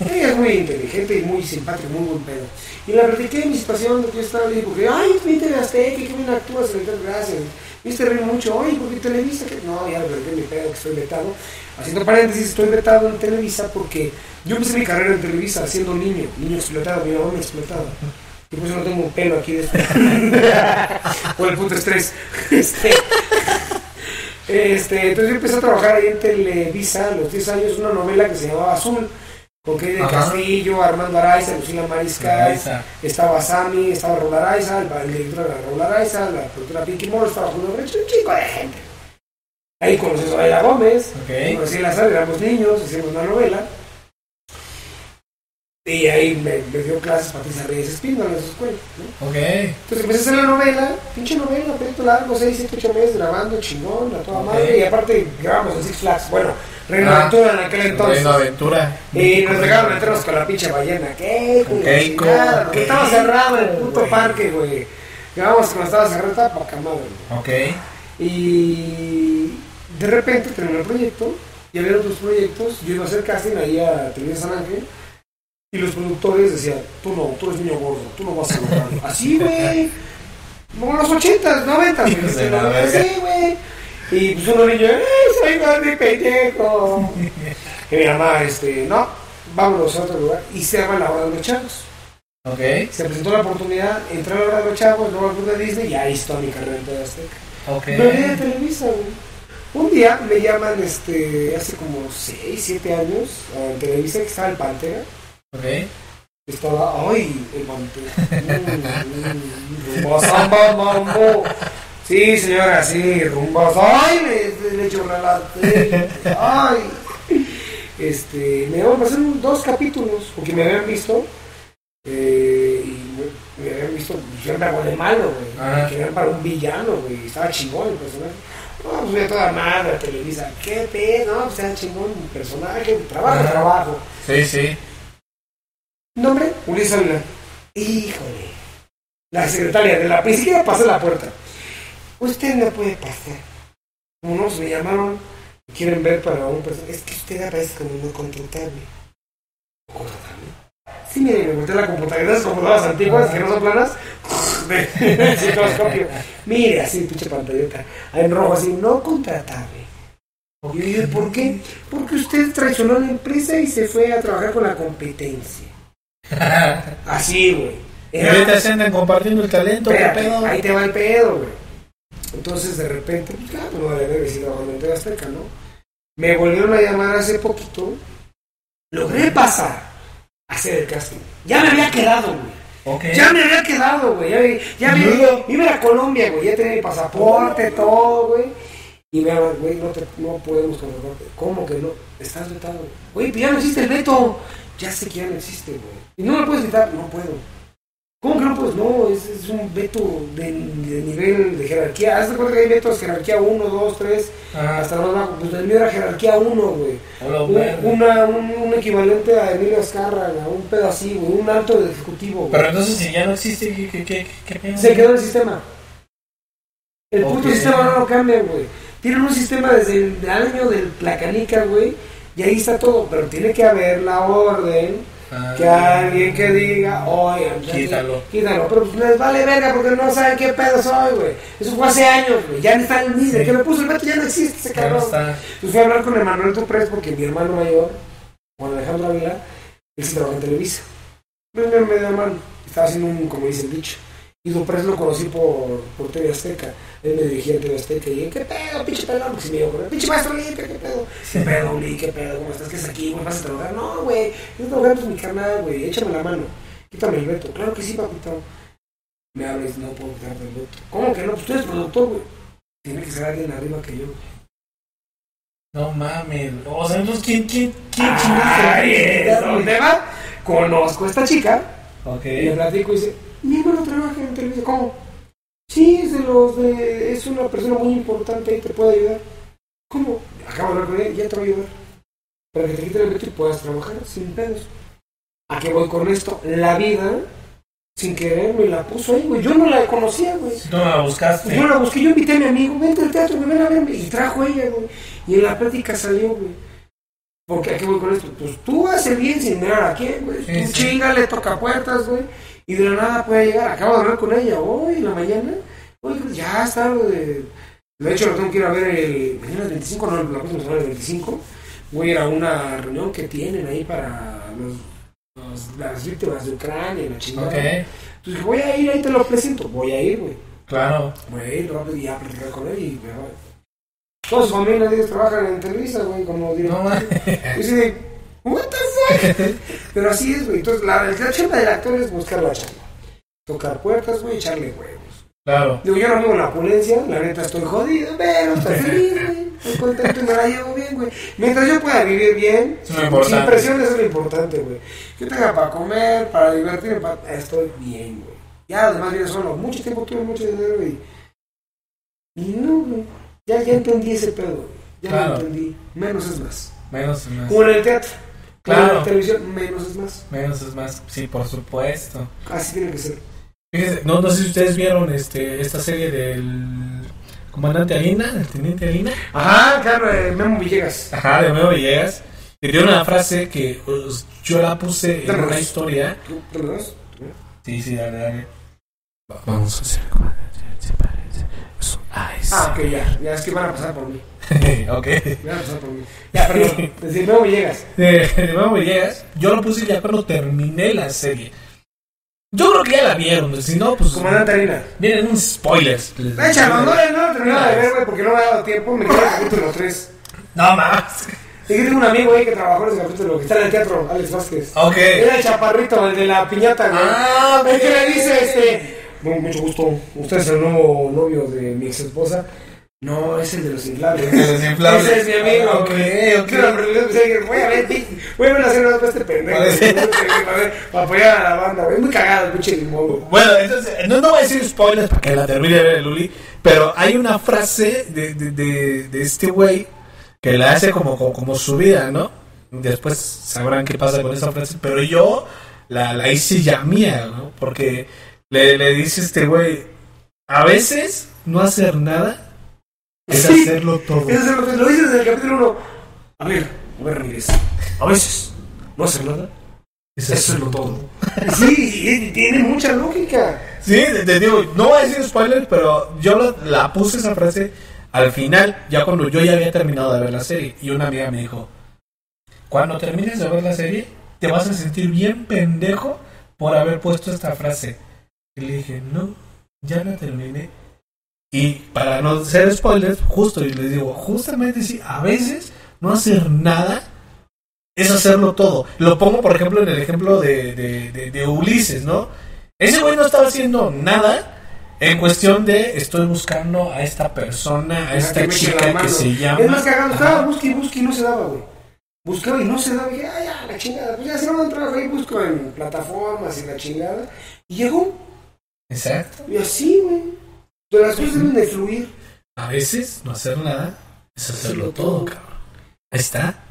Ella es muy inteligente y muy simpática, muy buen pedo. Y la platiqué de mi situación, de que yo estaba, le dije, porque, ay, viste Azteca, qué bien actúas, gracias. Viste reír mucho, oye, porque Televisa, que no, ya platiqué mi pedo, que estoy vetado. Haciendo paréntesis, estoy vetado en Televisa porque yo empecé mi carrera en Televisa siendo niño, niño explotado, mi mamá me explotaba. Y por eso no tengo un pelo aquí de Por el puto estrés. Este, este, entonces yo empecé a trabajar ahí en Televisa a los 10 años, una novela que se llamaba Azul. Con Key de. Castillo, Armando Araiza, Lucila Mariscal, estaba Sammy, estaba Raúl Araiza, el, director era Raúl Araiza, la productora Pinky Moore, estaba Julio un chico de gente. Ahí conocí a Zoraida Gómez, Ok. conocí a la sala, éramos niños, hicimos una novela. Y ahí me, me dio clases Patricia Reyes Espíndola en su escuela. ¿no? Ok. Entonces empecé a hacer la novela, pinche novela, proyecto largo, 6, 7, 8 meses grabando, chingón, a toda madre. Y aparte grabamos en Six Flags, bueno, Reino Ah. Aventura en aquel entonces. Reino Aventura. Y nos dejaron meternos con la pinche ballena. ¿Qué? Con Keiko, chingada, Keiko, estaba cerrado el puto parque, güey. Grabamos cuando estaba cerrado, estaba poca madre, güey. Ok. Y de repente terminó el proyecto y había otros proyectos. Yo iba a hacer casting ahí a Televisa San Ángel. Y los productores decían, tú no, tú eres niño gordo, tú no vas a lograrlo. Así, güey. Como en los ochentas, noventas, güey. Hijos de Sí, la ¿no? verga. Sí, güey. Y pues uno niño, ¡eh, soy y pendejo! y mi mamá, este, no, vámonos a otro lugar. Y se llama La Hora de los Chavos. Ok. Se presentó la oportunidad, entré a La Hora de los Chavos, luego al club de Disney y ahí está mi carrera en TV Azteca. Ok. Me olvidé de Televisa, güey. Un día me llaman, este, hace como 6, 7 años, en Televisa, que estaba el Pantera. Ok. Estaba, ay, el Pantera. Mm, mm, rumba, samba, mambo. Sí, señora, sí, rumbas. Ay, le, le echo la Ay. Este, me iban a hacer dos capítulos, porque me habían visto. eh, y me, me habían visto, yo me hago de malo, güey. Me querían para un villano, güey. Estaba chingón el personaje. No, pues voy a toda madre Televisa. ¿Qué pedo? No, pues era chingón el personaje. Trabajo, Ajá. trabajo. Sí, sí. Nombre, Ulises Ávila. Híjole. La secretaria de la... Siquiera pasé la puerta. Usted no puede pasar. Unos me llamaron, quieren ver para un personaje. Es que usted aparece como no contratable. ¿Contratable? Sí, mire, me volteé la computadora, esas computadoras antiguas que no son planas. De. Mire, así, pinche pantallota. En rojo, así, no contratable. Y yo dije, ¿por qué? Porque usted traicionó a la empresa y se fue a trabajar con la competencia. Así, güey. Y ahorita se andan compartiendo el talento, qué Espérate, pedo. ahí te va el pedo, güey. Entonces, de repente, pues claro, no trabajando en TV Azteca, ¿no? Me volvieron a llamar hace poquito. Logré pasar a hacer el casting. Ya me había quedado, güey. Ya me había quedado, güey. Ya, me- ya me iba a Colombia, güey. Ya tenía mi pasaporte, todo, güey. Y me llaman, güey, no, te, no podemos contratarte. ¿Cómo que no? Estás vetado. Güey, pues ya no existe el veto. Ya sé que ya no existe, güey. Y no me puedes vetar. No puedo. ¿Cómo que no puedes? No, es, es un veto de, de nivel de jerarquía. Haz de cuenta que hay vetos jerarquía 1, 2, 3, Ajá. hasta más bajo. Pues el mío era jerarquía 1, güey. Un, una, un, un equivalente a Emilio Azcárraga, un pedo así, güey. Un alto de ejecutivo, güey. Pero entonces, si ya no existe, ¿qué, qué, qué? Se quedó el sistema. El puto Ok. sistema no lo cambian, güey. Tienen un sistema desde el año de la canica, güey. Y ahí está todo. Pero tiene que haber la orden. Ah. Que alguien que diga, oye, Quítalo. Quítalo. Pero pues les vale verga porque no saben qué pedo soy, güey. Eso fue hace años, güey. Ya no está el mismo. Sí. Que me puso el veto ya no existe ese no cabrón. está. Entonces fui a hablar con Emanuel Tuprés porque mi hermano mayor, Juan Alejandro Ávila, él sí trabaja en Televisa. Me me dio mano. Estaba haciendo un, como dice el dicho. Y Tuprés lo conocí por, por TV Azteca. Él me dirigía en TV Azteca y dije, ¿qué pedo, pinche pelón? Porque si me dijo, pinche maestro Lipe, ¿qué pedo? ¿Qué pedo, Uli? ¿Qué pedo? ¿Cómo estás? ¿Qué es aquí? ¿Cómo vas a trabajar? No, güey. Yo trabajar pues mi carnal, güey. Échame la mano. Quítame el veto. Claro que sí, papito. Me hablas, no puedo quitarte el veto. ¿Cómo que no? Pues tú eres productor, güey. Tiene que ser alguien arriba que yo. No mames. O sea, entonces, ¿quién, quién, quién Ay, es donde va. Conozco a esta chica Ok. y le platico y dice, mi hermano trabaja en televisión. ¿Cómo? Sí, es de los de, es una persona muy importante y te puede ayudar. ¿Cómo? Acabo de hablar con él, ya te va a ayudar. Para que te quite el veto y puedas trabajar sin pedos. ¿A qué voy con esto? La vida, sin querer, me la puso ahí, güey. Yo no la conocía, güey. No la buscaste. Yo la busqué, yo invité a mi amigo, vente al teatro, ven a verme. Y trajo ella, güey. Y en la plática salió, güey. Porque aquí voy con esto. Pues tú haces bien sin mirar a quién, güey. Sí, tú sí. chingale, toca puertas, güey. Y de la nada puede llegar. Acabo de hablar con ella hoy en la mañana. Oye, pues ya está, güey. De hecho, lo tengo que ir a ver el. Mañana es 25, no, la próxima semana es 25. Voy a ir a una reunión que tienen ahí para los los- las víctimas de Ucrania y la chingada. Ok, Entonces voy a ir, ahí te lo presento. Voy a ir, güey. claro. Voy a ir rápido y a platicar con él y me voy. Toda su familia, ellos trabajan en Televisa, güey, como No director. mames. Y de, what the Pero así es, güey. Entonces, la, la chamba del actor es buscar la chamba. Tocar puertas, güey, echarle huevos. Claro. Digo, yo no en la opulencia, la neta estoy jodido, pero estoy feliz, güey. Estoy contento y me la llevo bien, güey. Mientras yo pueda vivir bien, Es sin presión, eso es lo importante, güey. Que yo tenga para comer, para divertirme, para... estoy bien, güey. Ya los demás vienen solo. Mucho tiempo tuve mucho dinero y... Y no, güey. Ya, ya entendí ese pedo, güey. Ya Claro. lo entendí. Menos es más. Menos es más. Como en el teatro. Claro. en la televisión, menos es más. Menos es más. Sí, por supuesto. Así tiene que ser. Fíjense, no, no sé si ustedes vieron este, esta serie del comandante Alina, el teniente Alina. Ajá, claro, eh, Memo Villegas. Ajá, de nuevo Villegas. Que dio una frase que pues, yo la puse en una historia. ¿Te? Sí, sí, dale, dale. Vamos a hacer se parece. Es un ice. Ah, ok, ya. Ya es que van a pasar por mí. ok. Van a pasar por mí. Ya, perdón. Desde Memo Villegas. De, de nuevo Villegas, yo lo puse ya cuando terminé la serie. Yo creo que ya la vieron, si no, pues. Comandante Harina. Vienen unos spoilers. Échalo, no, no lo he terminado de ver, güey, porque no me ha dado tiempo. Me queda el capítulo 3. No más. Y que tengo un amigo ahí que trabajó en ese capítulo, que está en el teatro, Alex Vázquez. Ok. Era el chaparrito, el de la piñata, güey. Ah, que le dice, este... Bueno, mucho gusto. Usted es el nuevo novio de mi ex esposa. No, es el de los inflables. De los inflables. Ese es mi amigo. Ok, güey. ok. Claro, pero que voy a ver, voy a ver la serie para este pendejo. Para, apoyar a la banda. Es muy cagado el pinche limón, güey. Bueno, entonces, no, no voy a decir spoilers para que la termine de ver el Luli, pero hay una frase de, de, de, de este güey que la hace como, como, como su vida, ¿no? Después sabrán qué pasa con esa frase, pero yo la, la hice ya mía, ¿no? Porque le, le dice este güey, a veces no hacer nada es Sí. hacerlo todo. Es lo que lo dices en el capítulo 1. A ver, a ver, Ramírez. A veces no hacer nada. Es Eso es lo todo. Sí, tiene mucha lógica. Sí, te, digo, no voy a decir spoilers, pero yo la, la puse esa frase al final, ya cuando yo ya había terminado de ver la serie. Y una amiga me dijo, cuando termines de ver la serie, te vas a sentir bien pendejo por haber puesto esta frase. Y le dije, no, ya la terminé. Y para no ser spoilers, justo, y les digo, justamente sí, a veces no hacer nada es hacerlo todo. Lo pongo, por ejemplo, en el ejemplo de, de, de- de Ulises, ¿no? Ese güey no estaba haciendo nada en cuestión de estoy buscando a esta persona, a esta Que chica que se llama. Es más cagado, estaba busque y busque y no se daba, güey. Buscaba y no se daba. Y dije, ah, ya, la chingada. Pues ya se no un trabajo ahí, busco en plataformas y la chingada. Y llegó. Exacto. Y así, güey. Pero las cosas deben de fluir. A veces no hacer nada es hacerlo todo, cabrón. Ahí está.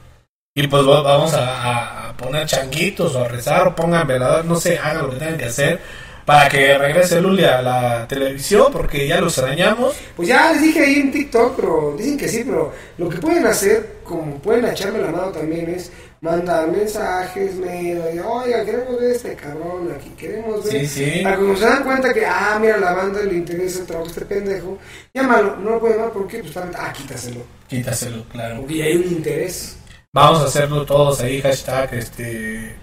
Y pues va- vamos a, poner changuitos o a rezar o pongan velador, no sé, hagan lo que tengan que hacer para que regrese Luli a la televisión porque ya lo extrañamos. Pues ya les dije ahí en TikTok, pero dicen que sí, pero lo que pueden hacer, como pueden echarme la mano también, es mandar mensajes, mail, y, oiga, queremos ver este cabrón aquí, queremos ver. Sí, sí. Para cuando se dan cuenta que, ah, mira, la banda le interesa el trabajo este pendejo, llámalo, no lo puede llamar porque, pues, también, ah, quítaselo. Quítaselo, claro. Porque ya hay un interés. Vamos a hacerlo todos ahí, hashtag, este,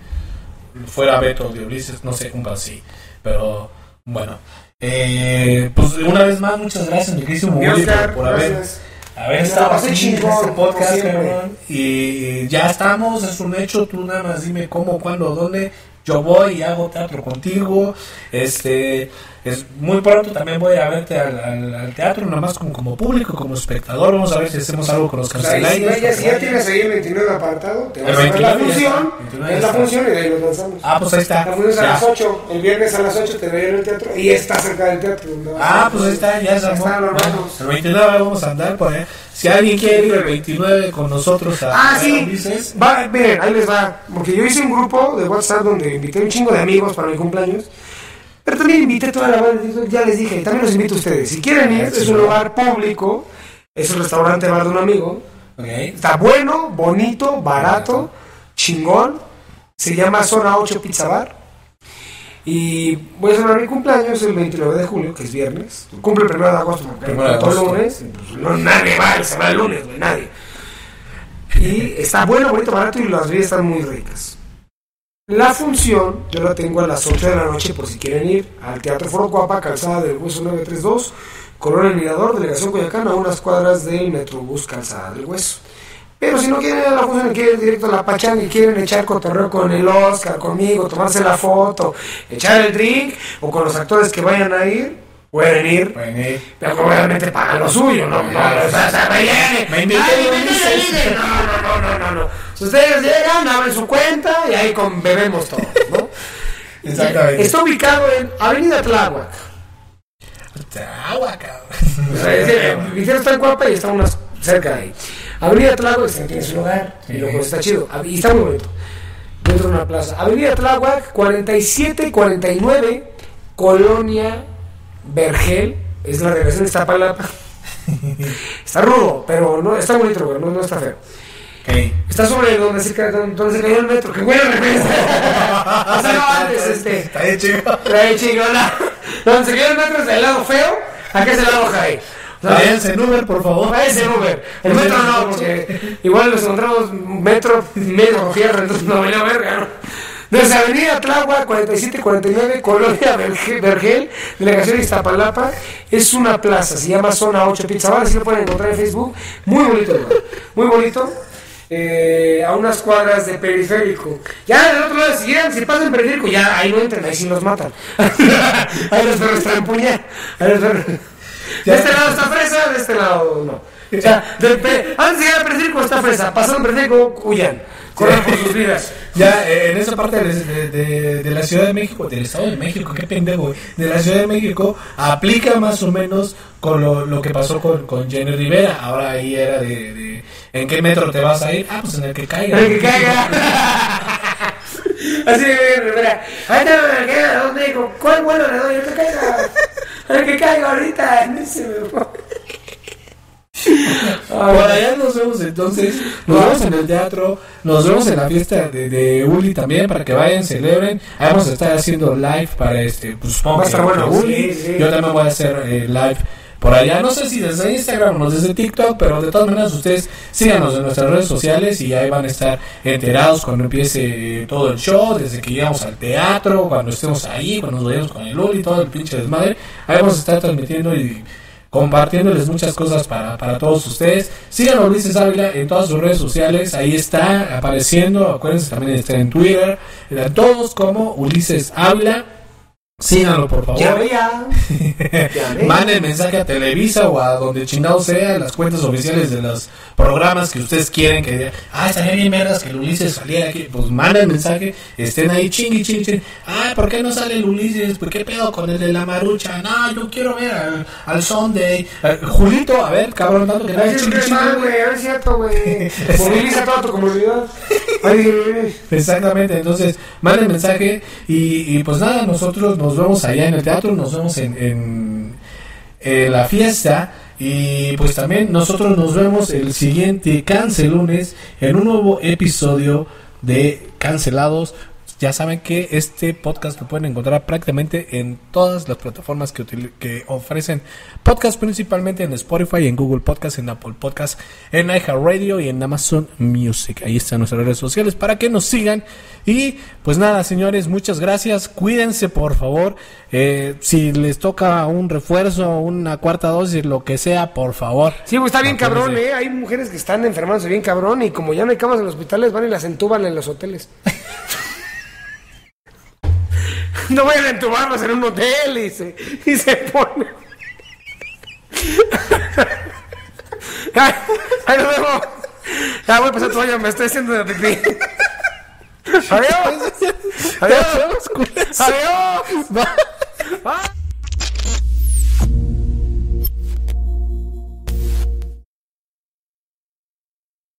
fuera Beto de Ulises, no sé, un así. Pero, bueno. Eh, pues una vez más, muchas gracias, mi querísimo por, por haber, gracias. Me la estado pasé chingón, este podcast, cabrón. Y ya estamos, es un hecho, tú nada más dime cómo, cuándo, dónde. Yo voy y hago teatro contigo. Este, es muy pronto también voy a verte al, al- al teatro, nomás como, como público, como espectador. Vamos a ver si hacemos algo con los O sea, si, ya, si ya tienes ahí el 29 apartado, te vas a ver la 29 ya función, está, 29 es ya la función y de ahí nos lanzamos. Ah, pues ahí está. La función es a Ya. las 8, el viernes a las 8 te veo en el teatro y está cerca del teatro. vas Ah, pues ahí está, ya armó. está, Bueno, el 29 vamos a andar por ahí. Si alguien quiere ir el 29 con nosotros a Ah, sí. Ulises, Va, miren, ahí les va. Porque yo hice un grupo de WhatsApp donde invité un chingo de amigos para mi cumpleaños. Pero también invité a toda la banda. Ya les dije, también los invito a ustedes. Si quieren ir, es un lugar público. Es un restaurante bar de un amigo. Está bueno, bonito, barato, chingón. Se llama Zona 8 Pizza Bar. Y voy a celebrar mi cumpleaños el 29 de julio, que es viernes. Cumple el 1 de agosto, porque agosto. lunes. Pues, no, nadie va a celebrar el lunes, güey, nadie. Y está bueno, bonito, barato y las bebidas están muy ricas. La función yo la tengo a las 8 de la noche por si quieren ir al Teatro Foro Cuapa, Calzada del Hueso 932, Color El Mirador, Delegación Coyacán, a unas cuadras del Metrobús Calzada del Hueso. Pero si no quieren ir a la función, quieren ir directo a la pachanga y quieren echar cotorreo con el Oscar, conmigo, tomarse la foto, echar el drink, o con los actores que vayan a ir, pueden ir. Pueden ir. Pero obviamente pagan lo suyo, ¿no? No, o sea, me. Me. No, no, no, no, no. Ustedes llegan, abren su cuenta y ahí con, bebemos todo, ¿no? Exactamente. Está ubicado en Avenida Tláhuac. Decir, Vicente está en Cuapa y está unas cerca de ahí. Avenida Tláhuac tiene su lugar y luego está chido. Y está muy bonito. Dentro de una plaza. Avenida Tláhuac, 4749, Colonia Vergel. Es la delegación de Iztapalapa. Está rudo, pero no, está bonito, güey, no, no está feo. Está sobre donde se, ca- donde se cayó el metro, que güey, revés. o sea, no antes, este. Está bien chido. Ahí chingona. Donde se cayó el metro es del lado feo, acá es el lado high. Váyanse en Uber, por favor. Váyanse en Uber. El metro no, porque igual nos encontramos metro, medio fierro, entonces no venía a verga, ¿no? Desde Avenida Tláhuac, 4749, Colonia Verge- Vergel, Delegación Iztapalapa, es una plaza, se llama Zona 8 Pizza Bar, así lo pueden encontrar en Facebook. Muy bonito, muy bonito. eh, a unas cuadras de periférico. Ya del otro lado, si llegan, si pasan periférico, ya ahí no entran, ahí sí los matan. ahí los perros traen puñal. Ahí los perros- De este lado está fresa, de este lado no. O sea, del pe- antes de llegar al periférico está fresa, pasaron periférico, huyan, corran por sus vidas. Ya, eh, en esa parte de, de- de- de la Ciudad de México, del Estado de México, qué pendejo, de la Ciudad de México, aplica más o menos con lo, lo que pasó con, con Jenny Rivera. Ahora ahí era de, de, ¿en qué metro te vas a ir? Ah, pues en el que caiga. El que caiga. Así de Rivera. Ahí está el que caiga, ¿dónde? ¿Cuál vuelo le doy? El que caiga. El que caiga ahorita. Ni se me. Por allá nos vemos entonces, nos vemos en el teatro, nos vemos en la fiesta de, de Uli también para que vayan, celebren. Ahí vamos a estar haciendo live para este, pues Va a que- estar bueno, Uli, sí. Yo también voy a hacer eh, live por allá, no sé si desde Instagram o desde TikTok, pero de todas maneras ustedes síganos en nuestras redes sociales y ahí van a estar enterados cuando empiece eh, todo el show, desde que llegamos al teatro, cuando estemos ahí, cuando nos vayamos con el Uli, todo el pinche desmadre. Ahí vamos a estar transmitiendo y compartiéndoles muchas cosas para, para todos ustedes. Sigan a Ulises Ávila en todas sus redes sociales, ahí está apareciendo, acuérdense también estar en Twitter, en todos como Ulises Ávila. Síganlo por favor. Ya veía. Manden mensaje a Televisa o a donde chingado sea, las cuentas oficiales de los programas que ustedes quieren que digan, ah, estaría bien vergas que el Ulises saliera aquí. Pues manden mensaje, estén ahí chingui, chingui. Ah, ¿por qué no sale el Ulises? ¿Por qué pedo con el de la marucha? No, yo quiero ver al, al Sunday. Eh, Julito, a ver, cabrón, tanto que no es mal, güey. Es cierto, güey. Moviliza toda tu comunidad. Güey. Exactamente, entonces manden mensaje y, pues nada, nosotros nos vemos allá en el teatro, nos vemos en, la fiesta y pues también nosotros nos vemos el siguiente Cancelunes en un nuevo episodio de Cancelados. Ya saben que este podcast lo pueden encontrar prácticamente en todas las plataformas que, que ofrecen podcast, principalmente en Spotify, en Google Podcast, en Apple Podcast, en iHeartRadio y en Amazon Music. Ahí están nuestras redes sociales para que nos sigan. Y pues nada, señores, muchas gracias. Cuídense, por favor. Eh, si les toca un refuerzo, una cuarta dosis, lo que sea, por favor. Sí, güey, está bien Acuérdense. cabrón, ¿eh? Hay mujeres que están enfermándose bien cabrón y como ya no hay camas en los hospitales, van y las entuban en los hoteles. no vayan a entubarlas en un hotel y se, y se ponen. Ay, ay, nos vemos. Ya voy a pasar toalla, me estoy haciendo de pipí. Adiós. Adiós. Adiós. Bye.